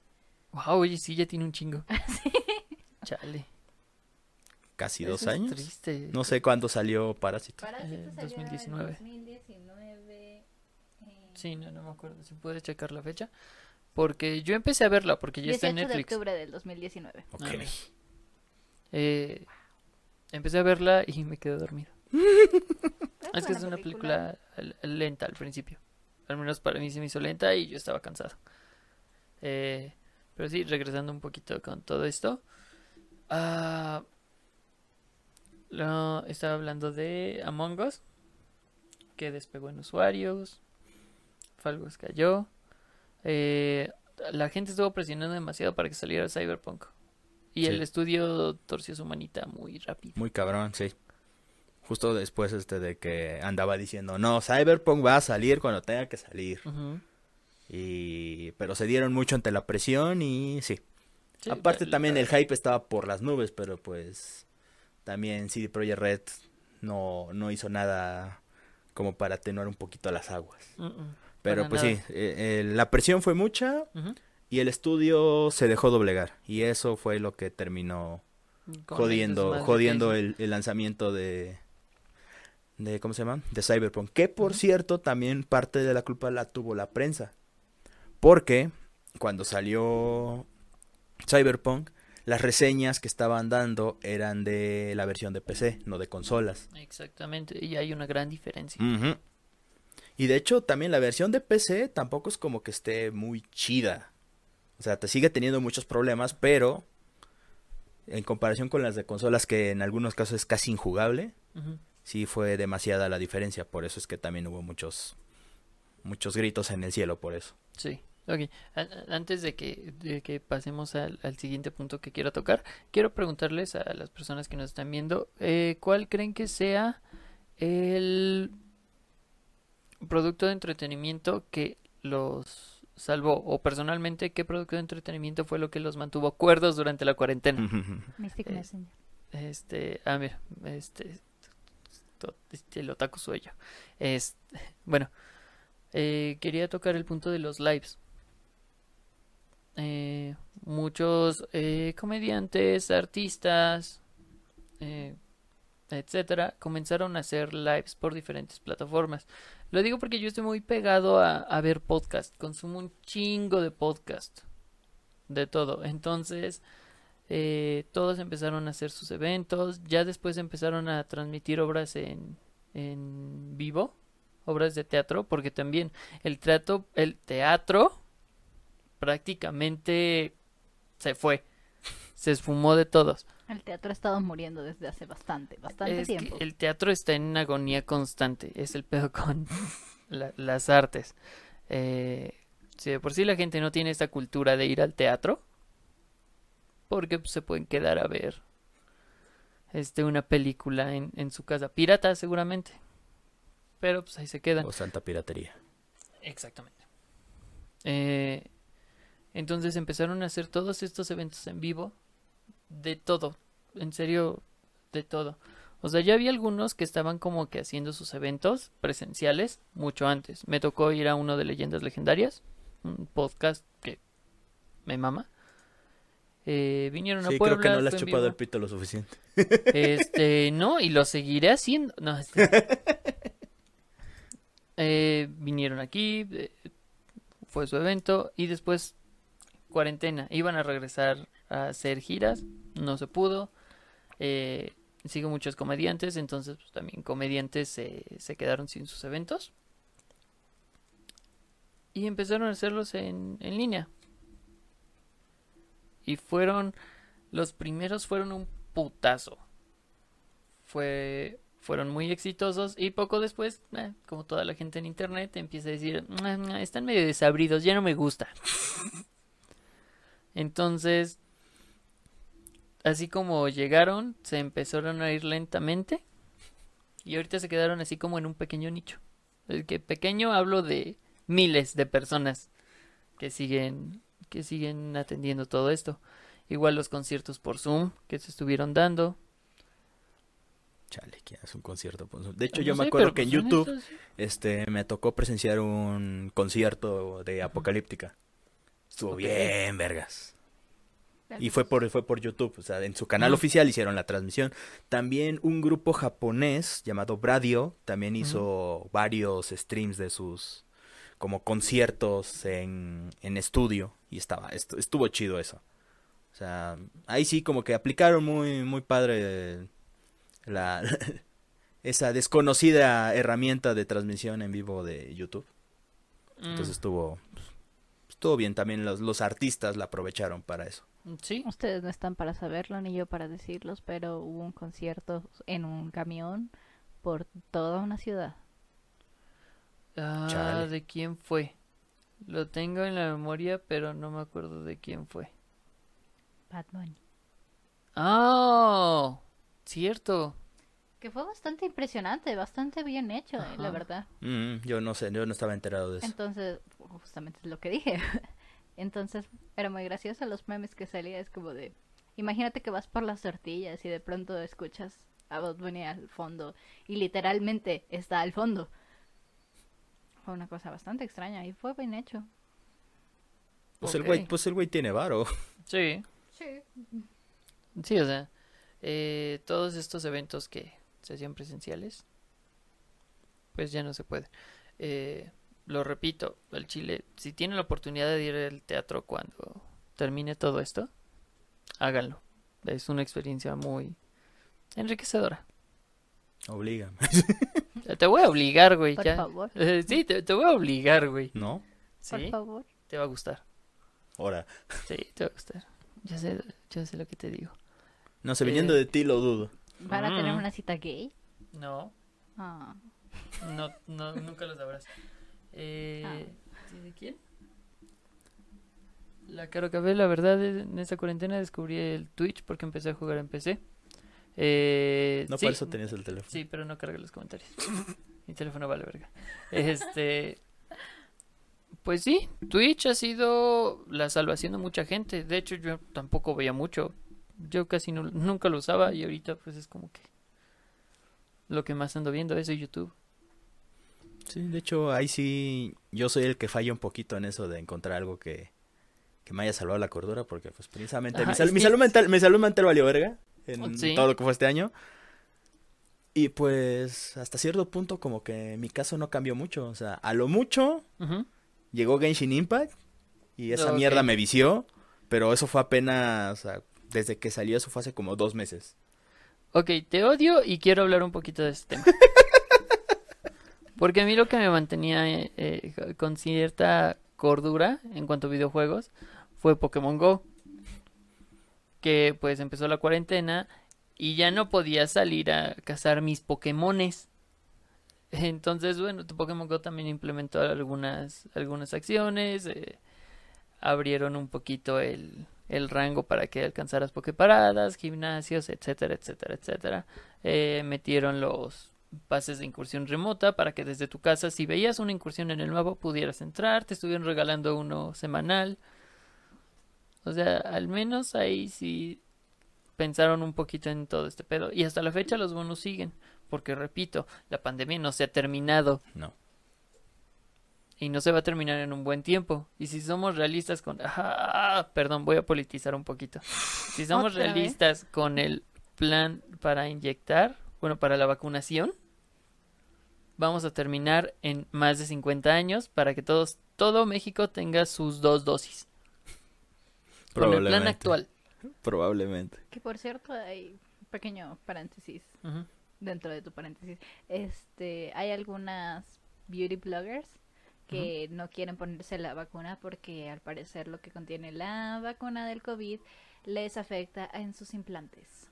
Wow, oye, sí, ya tiene un chingo. Chale. casi Eso dos es años. triste. No sé cuándo salió Parásito. Parásitos Eh, salió en 2019. 2019. eh, Sí, no, no me acuerdo. Si puedes checar la fecha. Porque yo empecé a verla porque ya está en 18 de Netflix. octubre del 2019. Ok. Ah. Eh, empecé a verla y me quedé dormido. Es que es una película lenta al principio. Al menos para mí se me hizo lenta y yo estaba cansado. Eh, pero sí, regresando un poquito con todo esto. Ah, lo- estaba hablando de Among Us. Que despegó en usuarios. Falgos cayó. Eh, la gente estuvo presionando demasiado para que saliera Cyberpunk. Y Sí. el estudio torció su manita muy rápido. Muy cabrón, sí. Justo después este de que andaba diciendo, no, Cyberpunk va a salir cuando tenga que salir. Y... Pero se dieron mucho ante la presión y sí. Sí, Aparte también el hype estaba por las nubes, pero pues también CD Projekt Red no, no hizo nada como para atenuar un poquito las aguas. Mm, mm, Pero pues nada. sí, eh, eh, la presión fue mucha y el estudio se dejó doblegar. Y eso fue lo que terminó Con jodiendo, jodiendo el lanzamiento de, de, ¿cómo se llama? De Cyberpunk. Que por cierto, también parte de la culpa la tuvo la prensa. Porque cuando salió Cyberpunk, las reseñas que estaban dando eran de la versión de PC, no de consolas. Exactamente, y hay una gran diferencia. Y de hecho, también la versión de PC tampoco es como que esté muy chida. O sea, te sigue teniendo muchos problemas, pero en comparación con las de consolas, que en algunos casos es casi injugable. Sí fue demasiada la diferencia. Por eso es que también hubo muchos, muchos gritos en el cielo por eso. Sí, ok. Antes de que, de que pasemos al, al siguiente punto que quiero tocar, quiero preguntarles a las personas que nos están viendo, eh, ¿cuál creen que sea el producto de entretenimiento que los salvó? O personalmente, ¿qué producto de entretenimiento fue lo que los mantuvo cuerdos durante la cuarentena? Mystic Eh. Este, ah, mira, este, to- este, el otaku yo. Es, bueno, eh, quería tocar el punto de los lives. Eh, muchos eh, comediantes, artistas, eh, etcétera, comenzaron a hacer lives por diferentes plataformas. Lo digo porque yo estoy muy pegado a, a ver podcast, consumo un chingo de podcast, de todo. Entonces, eh, todos empezaron a hacer sus eventos, ya después empezaron a transmitir obras en, en vivo, obras de teatro, porque también el teatro, el teatro prácticamente se fue, se esfumó de todos. El teatro ha estado muriendo desde hace bastante, bastante Es tiempo. el teatro está en agonía constante, es el pedo con la- las artes. Eh, si de por sí la gente no tiene esta cultura de ir al teatro, porque pues, se pueden quedar a ver este una película en, en su casa, pirata seguramente, pero pues ahí se quedan. O santa piratería. Exactamente. Eh, entonces empezaron a hacer todos estos eventos en vivo, de todo, en serio, de todo. O sea, ya había algunos que estaban como que haciendo sus eventos presenciales mucho antes. Me tocó ir a uno de Leyendas Legendarias, un podcast que me mama. Eh, vinieron Sí, a Puebla. creo que no le has chupado el pito lo suficiente. Este, no, y lo seguiré haciendo. No, este- Eh, vinieron aquí, eh, fue su evento y después cuarentena. Iban a regresar a hacer giras, no se pudo. Eh, sigo muchos comediantes, entonces pues, también comediantes se, se quedaron sin sus eventos. Y empezaron a hacerlos en, en línea. Y fueron, los primeros fueron un putazo. Fue, fueron muy exitosos y poco después, eh, como toda la gente en internet, empieza a decir, "Ah, ah, están medio desabridos, ya no me gusta. Entonces, así como llegaron, se empezaron a ir lentamente y ahorita se quedaron así como en un pequeño nicho. El que pequeño hablo de miles de personas que siguen que siguen atendiendo todo esto. Igual los conciertos por Zoom que se estuvieron dando. Chale, ¿quién hace un concierto? por Zoom? De hecho, No yo me acuerdo que en pues, YouTube estos- este me tocó presenciar un concierto de Apocalíptica. Estuvo bien, vergas. Y fue por, fue por YouTube, o sea, en su canal oficial hicieron la transmisión. También un grupo japonés llamado Bradio también hizo varios streams de sus como conciertos en, en estudio y estaba estu- estuvo chido eso. O sea, ahí sí como que aplicaron muy muy padre la esa desconocida herramienta de transmisión en vivo de YouTube. Entonces Mm, estuvo estuvo bien también los, los artistas la aprovecharon para eso. sí, Ustedes no están para saberlo ni yo para decirlos, pero hubo un concierto en un camión por toda una ciudad. Ah, Chale. ¿de quién fue? Lo tengo en la memoria, pero no me acuerdo de quién fue. Bad Bunny. ¡Ah! Cierto. Que fue bastante impresionante, bastante bien hecho, eh, la verdad. Mm, yo no sé, yo no estaba enterado de eso. Entonces, justamente es lo que dije. Entonces, era muy gracioso los memes que salía. Es como de, imagínate que vas por las tortillas y de pronto escuchas a Bad Bunny al fondo y literalmente está al fondo. Fue una cosa bastante extraña y fue bien hecho. Pues el güey, pues el güey tiene varo. Sí, Sí. sí, o sea, eh, todos estos eventos que se hacían presenciales, pues ya no se puede. Eh, lo repito, el Chile, si tienen la oportunidad de ir al teatro cuando termine todo esto, háganlo. Es una experiencia muy enriquecedora. Obliga. Te voy a obligar, güey, Por ya. favor, Eh, sí, te, te voy a obligar, güey. ¿No? por Sí, favor. te va a gustar. Ahora. Sí, te va a gustar. Yo sé, yo sé lo que te digo. No sé, viniendo Eh. de ti lo dudo. ¿Van a tener Mm. una cita gay? No, Ah, no, no nunca lo sabrás. Eh, Ah. ¿sí, ¿De quién? La Caro Café, la verdad, es- en esta cuarentena descubrí el Twitch porque empecé a jugar en PC. Eh, No sí, por eso tenías el teléfono. Sí, pero no carga los comentarios. Mi teléfono vale verga. Este. Pues sí, Twitch ha sido la salvación de mucha gente. De hecho, yo tampoco veía mucho. Yo casi no- nunca lo usaba y ahorita pues es como que lo que más ando viendo es YouTube. Sí, de hecho, ahí sí, yo soy el que falla un poquito en eso de encontrar algo que, que me haya salvado la cordura, porque pues precisamente mi, sal- salud mental, mi salud mental valió verga en Sí. todo lo que fue este año. Y pues hasta cierto punto como que mi caso no cambió mucho, o sea, a lo mucho llegó Genshin Impact y esa mierda me vició, pero eso fue apenas, o sea, desde que salió eso fue hace como dos meses. Ok, te odio y quiero hablar un poquito de este tema. Porque a mí lo que me mantenía eh, eh, con cierta cordura en cuanto a videojuegos fue Pokémon Go. Que pues empezó la cuarentena y ya no podía salir a cazar mis Pokémones. Entonces, bueno, tu Pokémon Go también implementó algunas, algunas acciones. eh, abrieron un poquito el, el rango para que alcanzaras Poképaradas, gimnasios, etcétera, etcétera, etcétera. Eh, metieron los pases de incursión remota para que desde tu casa, si veías una incursión en el mapa, pudieras entrar. Te estuvieron regalando uno semanal. O sea, al menos ahí sí pensaron un poquito en todo este pedo. Y hasta la fecha los bonos siguen. Porque repito, la pandemia no se ha terminado. No. Y no se va a terminar en un buen tiempo. Y si somos realistas con... Ah, perdón, voy a politizar un poquito. Si somos ¿Otra vez? realistas con el plan para inyectar, bueno, para la vacunación, vamos a terminar en más de 50 años para que todos, todo México tenga sus dos dosis. Con el plan Probablemente. actual. Probablemente. Que por cierto, hay un pequeño paréntesis dentro de tu paréntesis. Este, hay algunas beauty bloggers que no quieren ponerse la vacuna porque al parecer lo que contiene la vacuna del COVID les afecta en sus implantes.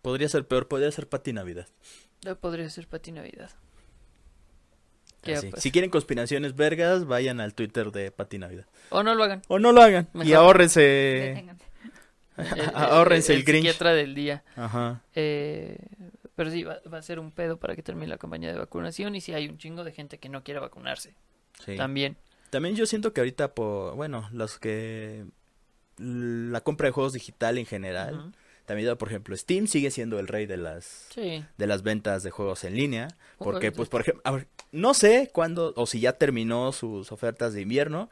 Podría ser peor, podría ser Pati Navidad. Ya podría ser para ti Navidad. Pues. Si quieren conspiraciones vergas, vayan al Twitter de Pati Navidad. O no lo hagan. O no lo hagan. Y ahórrense. Deténganse. El- Ahórrense el, Grinch. psiquiatra del día. Ajá. Eh, pero sí, va, va a ser un pedo para que termine la campaña de vacunación. Y si hay un chingo de gente que no quiere vacunarse. Sí. También. También yo siento que ahorita, por, bueno, los que... La compra de juegos digital en general. También, por ejemplo, Steam sigue siendo el rey de las Sí. de las ventas de juegos en línea. Porque, pues, por ejemplo, a ver, no sé cuándo o si ya terminó sus ofertas de invierno,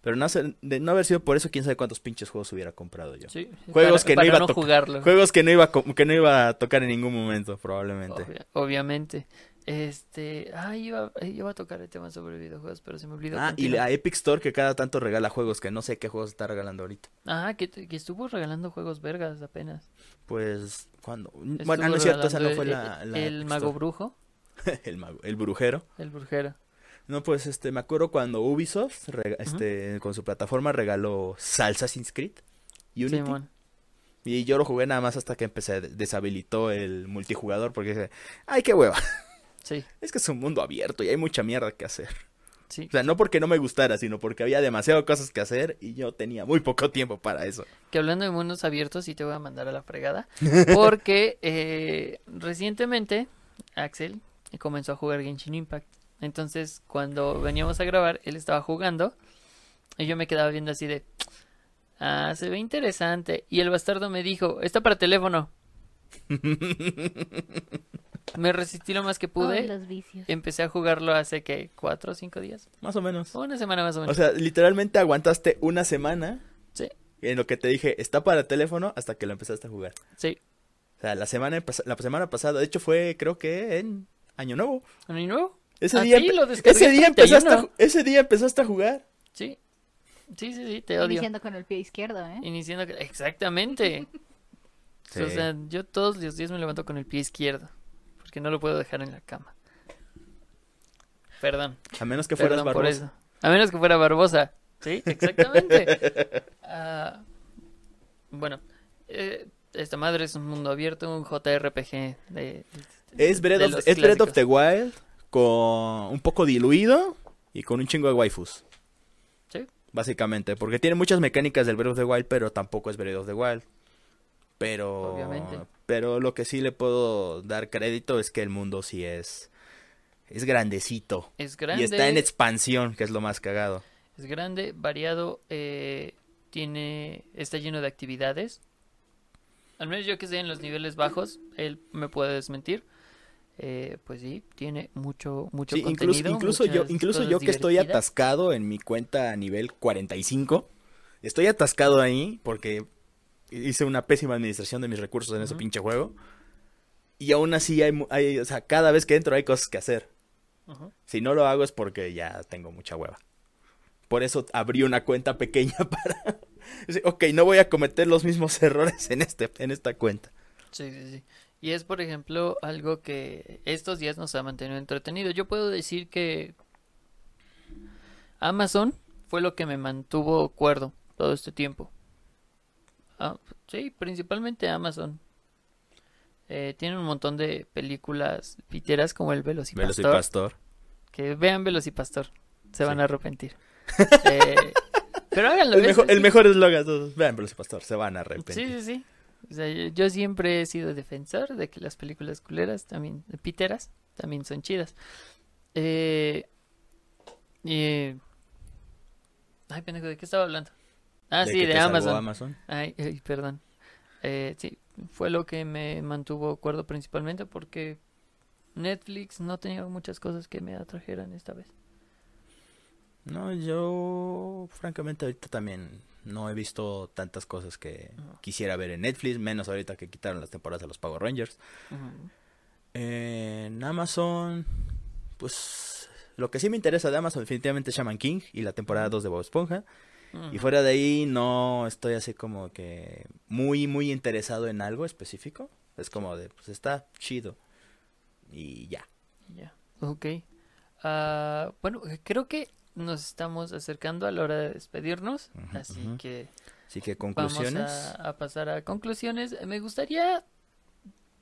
pero no, sé- de no haber sido por eso, quién sabe cuántos pinches juegos hubiera comprado yo. Sí, Juegos para- que no para iba a no. Juegos que no iba que no iba a tocar en ningún momento, probablemente. Obvia- obviamente. Este, ah, iba, iba a tocar el tema sobre videojuegos, pero se me olvidó. Ah, y Continúa. a Epic Store que cada tanto regala juegos que no sé qué juegos está regalando ahorita. Ah, que, que estuvo regalando juegos vergas apenas. Pues. Estuvo Bueno, no es cierto, esa no fue el- la... la El mago brujo, el mago, el brujero. el brujero. No, pues, este, me acuerdo cuando Ubisoft, rega- este, con su plataforma regaló Assassin's Creed. Unity. Simón. Y yo lo jugué nada más hasta que empecé, deshabilitó el multijugador porque dije, ay, qué hueva. Sí, Es que es un mundo abierto y hay mucha mierda que hacer. sí. O sea, no porque no me gustara, sino porque había demasiadas cosas que hacer y yo tenía muy poco tiempo para eso. Que hablando de mundos abiertos, sí te voy a mandar a la fregada. Porque eh, recientemente Axel comenzó a jugar Genshin Impact. Entonces, cuando veníamos a grabar, él estaba jugando. Y yo me quedaba viendo así de. Ah, se ve interesante. Y el bastardo me dijo: Está para teléfono. Me resistí lo más que Oh, pude. los vicios. Empecé a jugarlo hace que cuatro o cinco días. Más o menos. O una semana más o O menos. sea, literalmente aguantaste una semana Sí, en lo que te dije, está para teléfono hasta que lo empezaste a jugar. sí. O sea, la semana, la semana pasada, de hecho fue, creo que en Año Nuevo. ¿Y nuevo? Ese Ah, día, lo ese el día empezaste a, 31. ju- ese día empezaste a jugar. Sí. Sí, sí, sí, te odio. Iniciando con el pie izquierdo, ¿eh? Iniciando que... Exactamente. Sí. O sea, yo todos los días me levanto con el pie izquierdo. Porque no lo puedo dejar en la cama. Perdón. A menos que fueras Perdón por Barbosa. eso. A menos que fuera Barbosa. Sí, exactamente. Ah, bueno, eh, esta madre es un mundo abierto, un JRPG de... Es Breath, de of, es Breath of the Wild con un poco diluido y con un chingo de waifus. Sí. Básicamente, porque tiene muchas mecánicas del Breath of the Wild, pero tampoco es Breath of the Wild. Pero Obviamente. Pero lo que sí le puedo dar crédito es que el mundo sí es es grandecito Es grande. y está en expansión, que es lo más cagado. Es grande, variado, eh, tiene, está lleno de actividades. Al menos yo que estoy en los niveles bajos, él me puede desmentir. Eh, pues sí, tiene mucho, mucho Sí, incluso contenido. incluso yo incluso yo que estoy atascado en mi cuenta a nivel 45, estoy atascado ahí porque hice una pésima administración de mis recursos en ese pinche juego. Y aún así hay, hay, o sea, cada vez que entro hay cosas que hacer. Si no lo hago es porque ya tengo mucha hueva. Por eso abrí una cuenta pequeña para... ok, no voy a cometer los mismos errores en, este, en esta cuenta. Sí, sí, sí. Y es, por ejemplo, algo que estos días nos ha mantenido entretenido. Yo puedo decir que Amazon fue lo que me mantuvo cuerdo todo este tiempo. Ah, sí, principalmente Amazon. Eh, tiene un montón de películas piteras como el Velocipastor. Velocipastor. Que vean Velocipastor. Se van a arrepentir. Eh, pero háganlo. El mejor, el mejor eslogan. Vean, Velocipastor, se van a arrepentir. Sí, sí, sí. O sea, yo, yo siempre he sido defensor de que las películas culeras también, piteras, también son chidas. Eh, y- Ay, pendejo, ¿de qué estaba hablando? Ah, De sí, de Amazon. Amazon. Ay, ay, perdón. Eh, sí, fue lo que me mantuvo cuerdo principalmente porque Netflix no tenía muchas cosas que me atrajeran esta vez. No, yo francamente ahorita también no he visto tantas cosas que quisiera ver en Netflix, menos ahorita que quitaron las temporadas de los Power Rangers. En Amazon, pues lo que sí me interesa de Amazon definitivamente es Shaman King y la temporada 2 de Bob Esponja. Y fuera de ahí no estoy así como que muy, muy interesado en algo específico. Es como de, pues está chido. Y ya. Ya, ok. Ah, bueno, creo que nos estamos acercando a la hora de despedirnos, así que Así que vamos conclusiones. a, a pasar a conclusiones. Me gustaría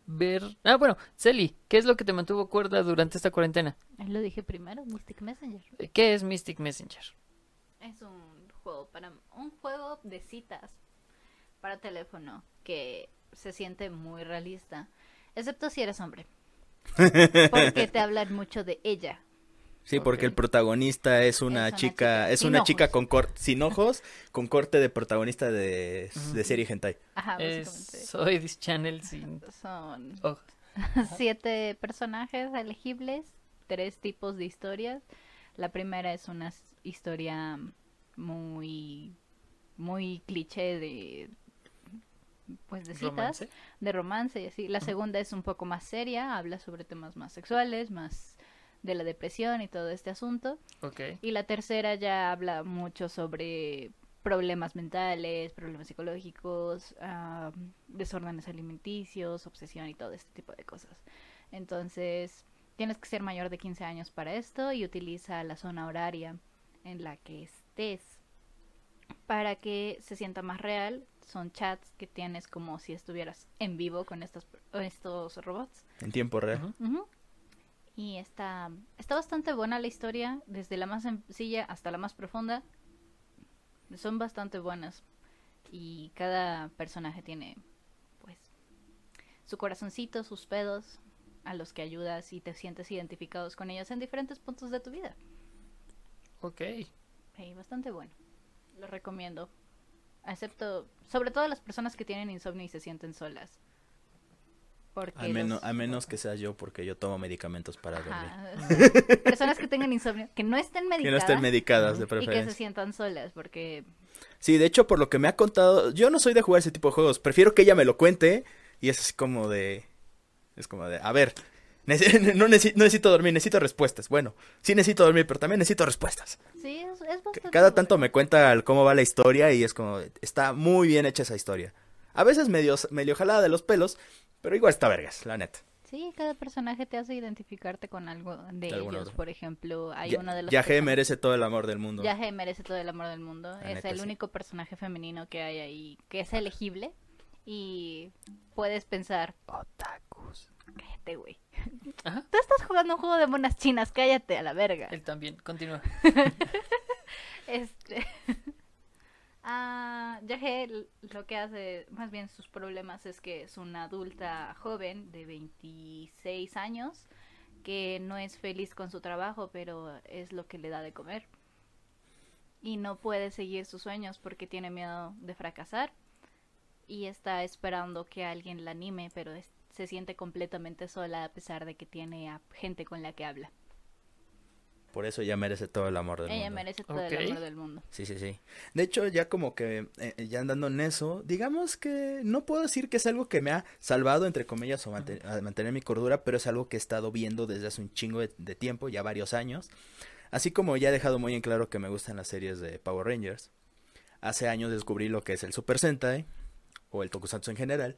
ver... Ah, bueno, Celi, ¿qué es lo que te mantuvo cuerda durante esta cuarentena? Lo dije primero, Mystic Messenger. ¿Qué es Mystic Messenger? Es un juego para un juego de citas para teléfono que se siente muy realista, excepto si eres hombre. Porque te hablan mucho de ella. Sí, porque Ok. el protagonista es una, Es una chica, chica es sin una ojos. chica con cor- sin ojos, con corte de protagonista de, de serie hentai. Ajá, Es básicamente. Soy This Channel sin Son ojos. siete personajes elegibles, tres tipos de historias. La primera es una historia muy muy cliché de pues de citas, Romance. de romance y así. La segunda es un poco más seria, habla sobre temas más sexuales, más de la depresión y todo este asunto. Y la tercera ya habla mucho sobre problemas mentales, problemas psicológicos, ah, desórdenes alimenticios, obsesión y todo este tipo de cosas. Entonces, tienes que ser mayor de 15 años para esto y utiliza la zona horaria en la que para que se sienta más real. Son chats que tienes como si estuvieras en vivo con estos, estos robots. En tiempo real. Y está, está bastante buena la historia, desde la más sencilla hasta la más profunda. Son bastante buenas. Y cada personaje tiene, pues, su corazoncito, sus pedos, a los que ayudas y te sientes identificados con ellos en diferentes puntos de tu vida. Ok. Sí, bastante bueno. Lo recomiendo. Excepto, sobre todo las personas que tienen insomnio y se sienten solas. Porque A menos, los- a menos que sea yo, porque yo tomo medicamentos para dormir. Personas que tengan insomnio, que no estén medicadas. Que no estén medicadas de y que se preferencia. sientan solas, porque Sí, de hecho, por lo que me ha contado, yo no soy de jugar ese tipo de juegos. Prefiero que ella me lo cuente y es así como de... Es como de, a ver, no, necesi- no necesito dormir, necesito respuestas. Bueno, sí necesito dormir, pero también necesito respuestas. sí, es, es bastante Cada tanto me cuenta el cómo va la historia y es como, está muy bien hecha esa historia. A veces medio, medio jalada de los pelos, pero igual está vergas, la neta. Sí, cada personaje te hace identificarte con algo de ellos. Por ejemplo, hay Ya- uno de los Yaje merece todo el amor del mundo. Yaje merece todo el amor del mundo. La es neta, el sí. único personaje femenino que hay ahí que es elegible. Y puedes pensar, Otakus. Cállate, güey. Ajá. Tú estás jugando un juego de monas chinas, cállate a la verga. Él también. Continúa. Este. ah, Yaje l- lo que hace, más bien sus problemas es que es una adulta joven de 26 años que no es feliz con su trabajo, pero es lo que le da de comer. Y no puede seguir sus sueños porque tiene miedo de fracasar. Y está esperando que alguien la anime, pero es- se siente completamente sola a pesar de que tiene a gente con la que habla. Por eso ella merece todo el amor del Ella mundo. merece todo el amor del mundo. Sí, sí, sí. De hecho, ya como que, eh, ya andando en eso, digamos que no puedo decir que es algo que me ha salvado, entre comillas, o mantener mi cordura, pero es algo que he estado viendo desde hace un chingo de, de tiempo, ya varios años. Así como ya he dejado muy en claro que me gustan las series de Power Rangers. Hace años descubrí lo que es el Super Sentai, o el Tokusatsu en general,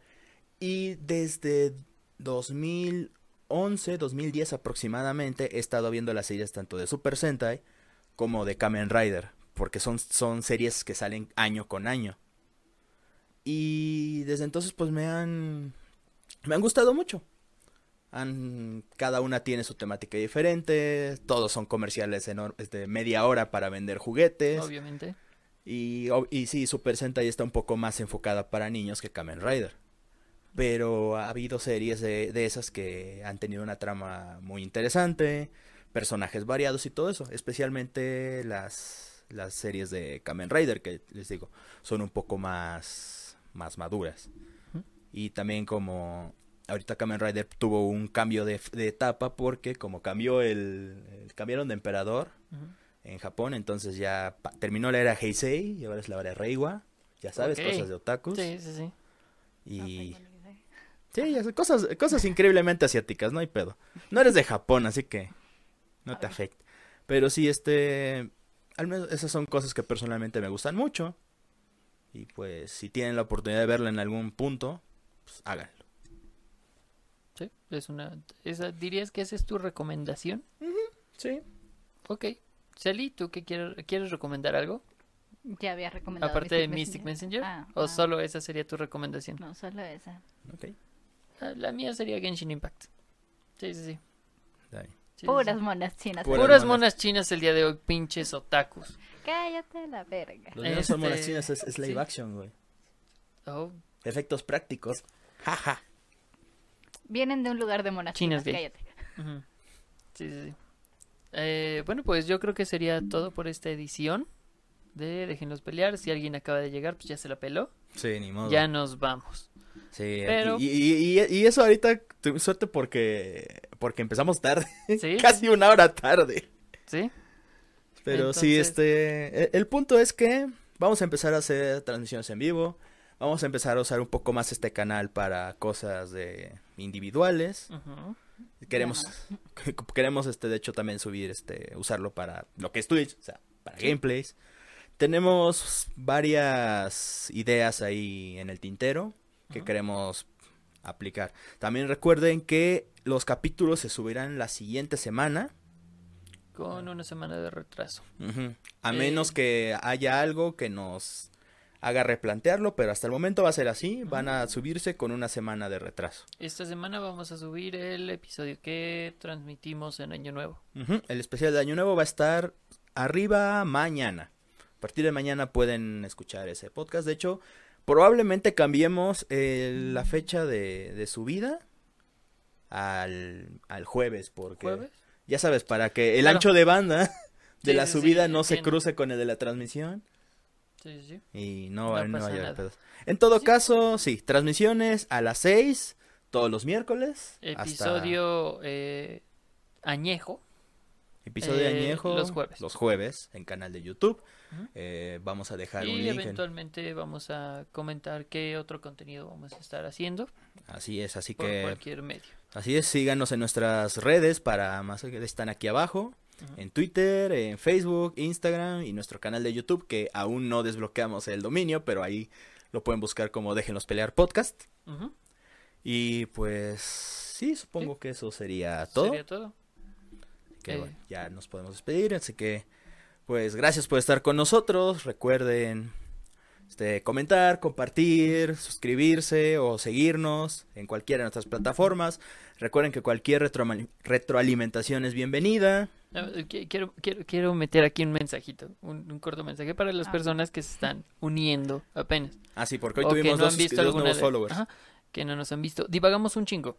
y desde 2011, 2010 aproximadamente he estado viendo las series tanto de Super Sentai como de Kamen Rider, porque son, son series que salen año con año. Y desde entonces pues me han me han gustado mucho. Han, cada una tiene su temática diferente, todos son comerciales de media hora para vender juguetes. Obviamente. Y, y sí, Super Sentai está un poco más enfocada para niños que Kamen Rider. Pero ha habido series de, de esas que han tenido una trama muy interesante, personajes variados y todo eso. Especialmente las, las series de Kamen Rider, que les digo, son un poco más, más maduras. Y también como ahorita Kamen Rider tuvo un cambio de, etapa porque como cambió el, cambiaron de emperador en Japón, entonces ya terminó la era Heisei y ahora es la era Reiwa, ya sabes, cosas de otakus. Sí, sí, sí. Y sí, cosas cosas increíblemente asiáticas, no hay pedo. No eres de Japón, así que no te afecta. Pero sí este al menos esas son cosas que personalmente me gustan mucho. Y pues si tienen la oportunidad de verla en algún punto, pues háganlo. Sí, es una... Esa, ¿Dirías que esa es tu recomendación? sí. Ok. Sally, ¿tú qué quieres, quieres recomendar algo? Ya había recomendado. Aparte de Mystic Messenger. Ah, ¿O ah. solo esa sería tu recomendación? No, solo esa. Ok. Ah, la, mía sería Genshin Impact. Sí, sí, sí. Puras monas chinas. Puras, monas. chinas el día de hoy, pinches otakus. Cállate la verga. Los este... son monas chinas, es, live action, güey. Oh. Efectos prácticos. Jaja. Vienen de un lugar de monas chinas, cállate. Sí, sí, sí. Eh, bueno, pues yo creo que sería todo por esta edición de Déjenlos pelear. Si alguien acaba de llegar, pues ya se la peló. Sí, ni modo. Ya nos vamos. Sí, Pero... y, y, eso ahorita, tuve suerte porque, porque empezamos tarde. ¿Sí? Casi una hora tarde. Sí. Pero sí, este, el, el punto es que vamos a empezar a hacer transmisiones en vivo. Vamos a empezar a usar un poco más este canal para cosas de individuales. Queremos, queremos este, de hecho, también subir, este, usarlo para lo que es Twitch, o sea, para gameplays. Tenemos varias ideas ahí en el tintero que queremos aplicar. También recuerden que los capítulos se subirán la siguiente semana. Con una semana de retraso. A menos eh, que haya algo que nos haga replantearlo, pero hasta el momento va a ser así, van a subirse con una semana de retraso. Esta semana vamos a subir el episodio que transmitimos en Año Nuevo. El especial de Año Nuevo va a estar arriba mañana. A partir de mañana pueden escuchar ese podcast. De hecho, probablemente cambiemos la fecha de, subida al, jueves, porque... Ya sabes, para que el ancho de banda de la subida no se cruce con el de la transmisión. Sí, sí. Y no, va, no, a pedos. En todo caso, sí, transmisiones a las 6 todos los miércoles. Episodio eh, añejo. Episodio eh, añejo. Los jueves. Los jueves en canal de YouTube. Eh, vamos a dejar un link. Y eventualmente vamos a comentar qué otro contenido vamos a estar haciendo. Así es, así por que. cualquier medio. Así es, síganos en nuestras redes para más que están aquí abajo en Twitter, en Facebook, Instagram y nuestro canal de YouTube que aún no desbloqueamos el dominio, pero ahí lo pueden buscar como Déjenlos Pelear Podcast. Y pues sí, supongo que eso sería todo. Sería todo. Que eh. ya nos podemos despedir, así que pues gracias por estar con nosotros. Recuerden este, comentar, compartir, suscribirse o seguirnos en cualquiera de nuestras plataformas. Recuerden que cualquier retroalimentación es bienvenida. Quiero, quiero, quiero meter aquí un mensajito, un, corto mensaje para las ah. personas que se están uniendo apenas. Ah, sí, porque hoy tuvimos dos, nuevos followers. que no nos han visto. Divagamos un chingo.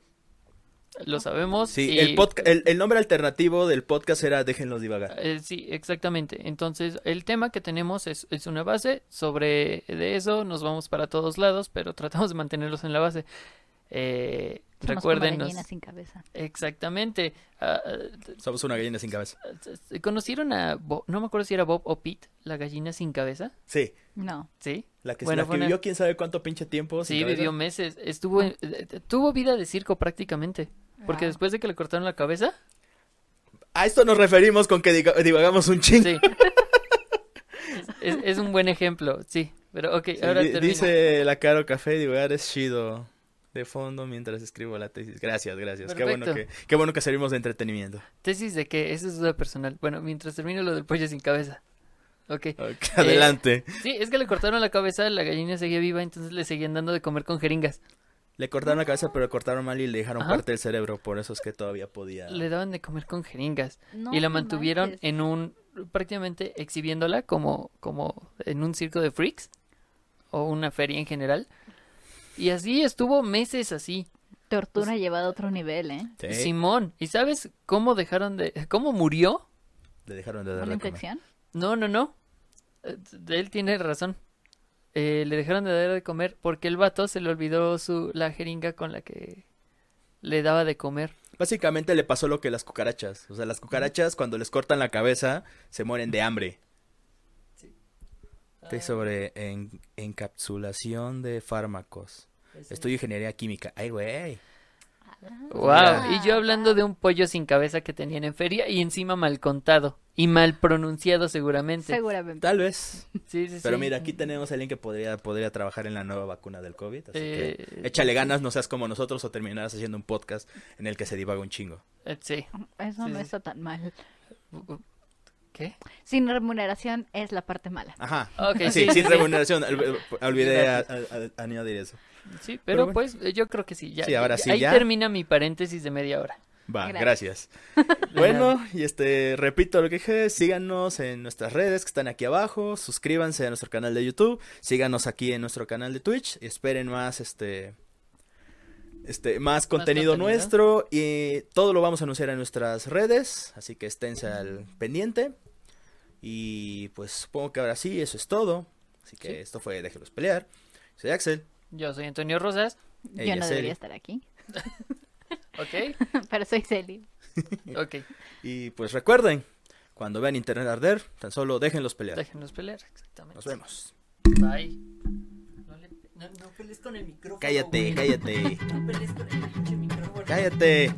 Lo sabemos. Sí, el, el, nombre alternativo del podcast era Déjenlos divagar. Eh, sí, exactamente. Entonces, el tema que tenemos es, es, una base. Sobre de eso nos vamos para todos lados, pero tratamos de mantenerlos en la base. Eh, recuerden. gallina sin cabeza. Exactamente. Ah, ah, Somos una gallina sin cabeza. ¿Conocieron a no me acuerdo si era Bob o Pete, la gallina sin cabeza? Sí. No. ¿Sí? La que, la que vivió quién sabe cuánto pinche tiempo. Sí, vivió meses. Estuvo, eh, tuvo vida de circo prácticamente. Porque después de que le cortaron la cabeza. A esto nos referimos con que divagamos un chingo. Sí. es, un buen ejemplo, sí. Pero ok, ahora Dice la Caro Café, divagar es chido. de fondo mientras escribo la tesis. Gracias, gracias. Qué bueno, que, qué bueno que servimos de entretenimiento. ¿Tesis de qué? Eso es duda personal. Bueno, mientras termino lo del pollo sin cabeza. Ok. Ok, adelante. Sí, es que le cortaron la cabeza, la gallina seguía viva, entonces le seguían dando de comer con jeringas. Le cortaron la cabeza, pero le cortaron mal y le dejaron Ajá. parte del cerebro. Por eso es que todavía podía. Le daban de comer con jeringas. No y la mantuvieron manches. en un prácticamente exhibiéndola como como en un circo de freaks o una feria en general y así estuvo meses así Tortura llevada a otro nivel, ¿eh? Sí, Simón y sabes cómo dejaron de cómo murió le dejaron de dar ¿Una de comer. infección? no no no Eh, él tiene razón Eh, le dejaron de dar de comer porque el vato se le olvidó su la jeringa con la que le daba de comer Básicamente le pasó lo que las cucarachas. O sea, las cucarachas cuando les cortan la cabeza se mueren de hambre. Estoy sobre en- encapsulación de fármacos. Estudio ingeniería química. Ay, güey. Wow, y yo hablando de un pollo sin cabeza que tenían en feria y encima mal contado y mal pronunciado seguramente. Seguramente. Tal vez. Sí, sí, Pero sí. mira, aquí tenemos a alguien que podría, podría trabajar en la nueva vacuna del COVID. Así Eh, que échale ganas, no seas como nosotros o terminarás haciendo un podcast en el que se divaga un chingo. Eh, sí. Eso Sí, no sí. está tan mal. ¿Qué? Sin remuneración es la parte mala. Ajá. Ok, sí, sí, sin remuneración. Ol- Olvidé a- a- a- añadir eso. Sí, Pero pero, bueno. pues eh, yo creo que sí. Ya, Sí, ahora ya- sí, Ahí ya. termina mi paréntesis de media hora. Va, Gracias. gracias. bueno, y este, repito lo que dije, síganos en nuestras redes que están aquí abajo, suscríbanse a nuestro canal de YouTube, síganos aquí en nuestro canal de Twitch, y esperen más, este, este, más contenido, contenido. nuestro, y todo lo vamos a anunciar en nuestras redes, así que esténse al pendiente, y pues supongo que ahora sí, eso es todo, así que Sí. esto fue Déjelos Pelear, soy Axel, Yo soy Antonio Rosas. Ella Yo no es debería estar aquí, Ok. pero soy Celi. Ok. y pues recuerden, cuando vean internet arder, tan solo déjenlos pelear. Déjenos pelear. Exactamente. Nos vemos. Bye. No, le- no- no pelees con el micrófono. Cállate, güey. cállate, No pelees con el pinche micrófono. cállate.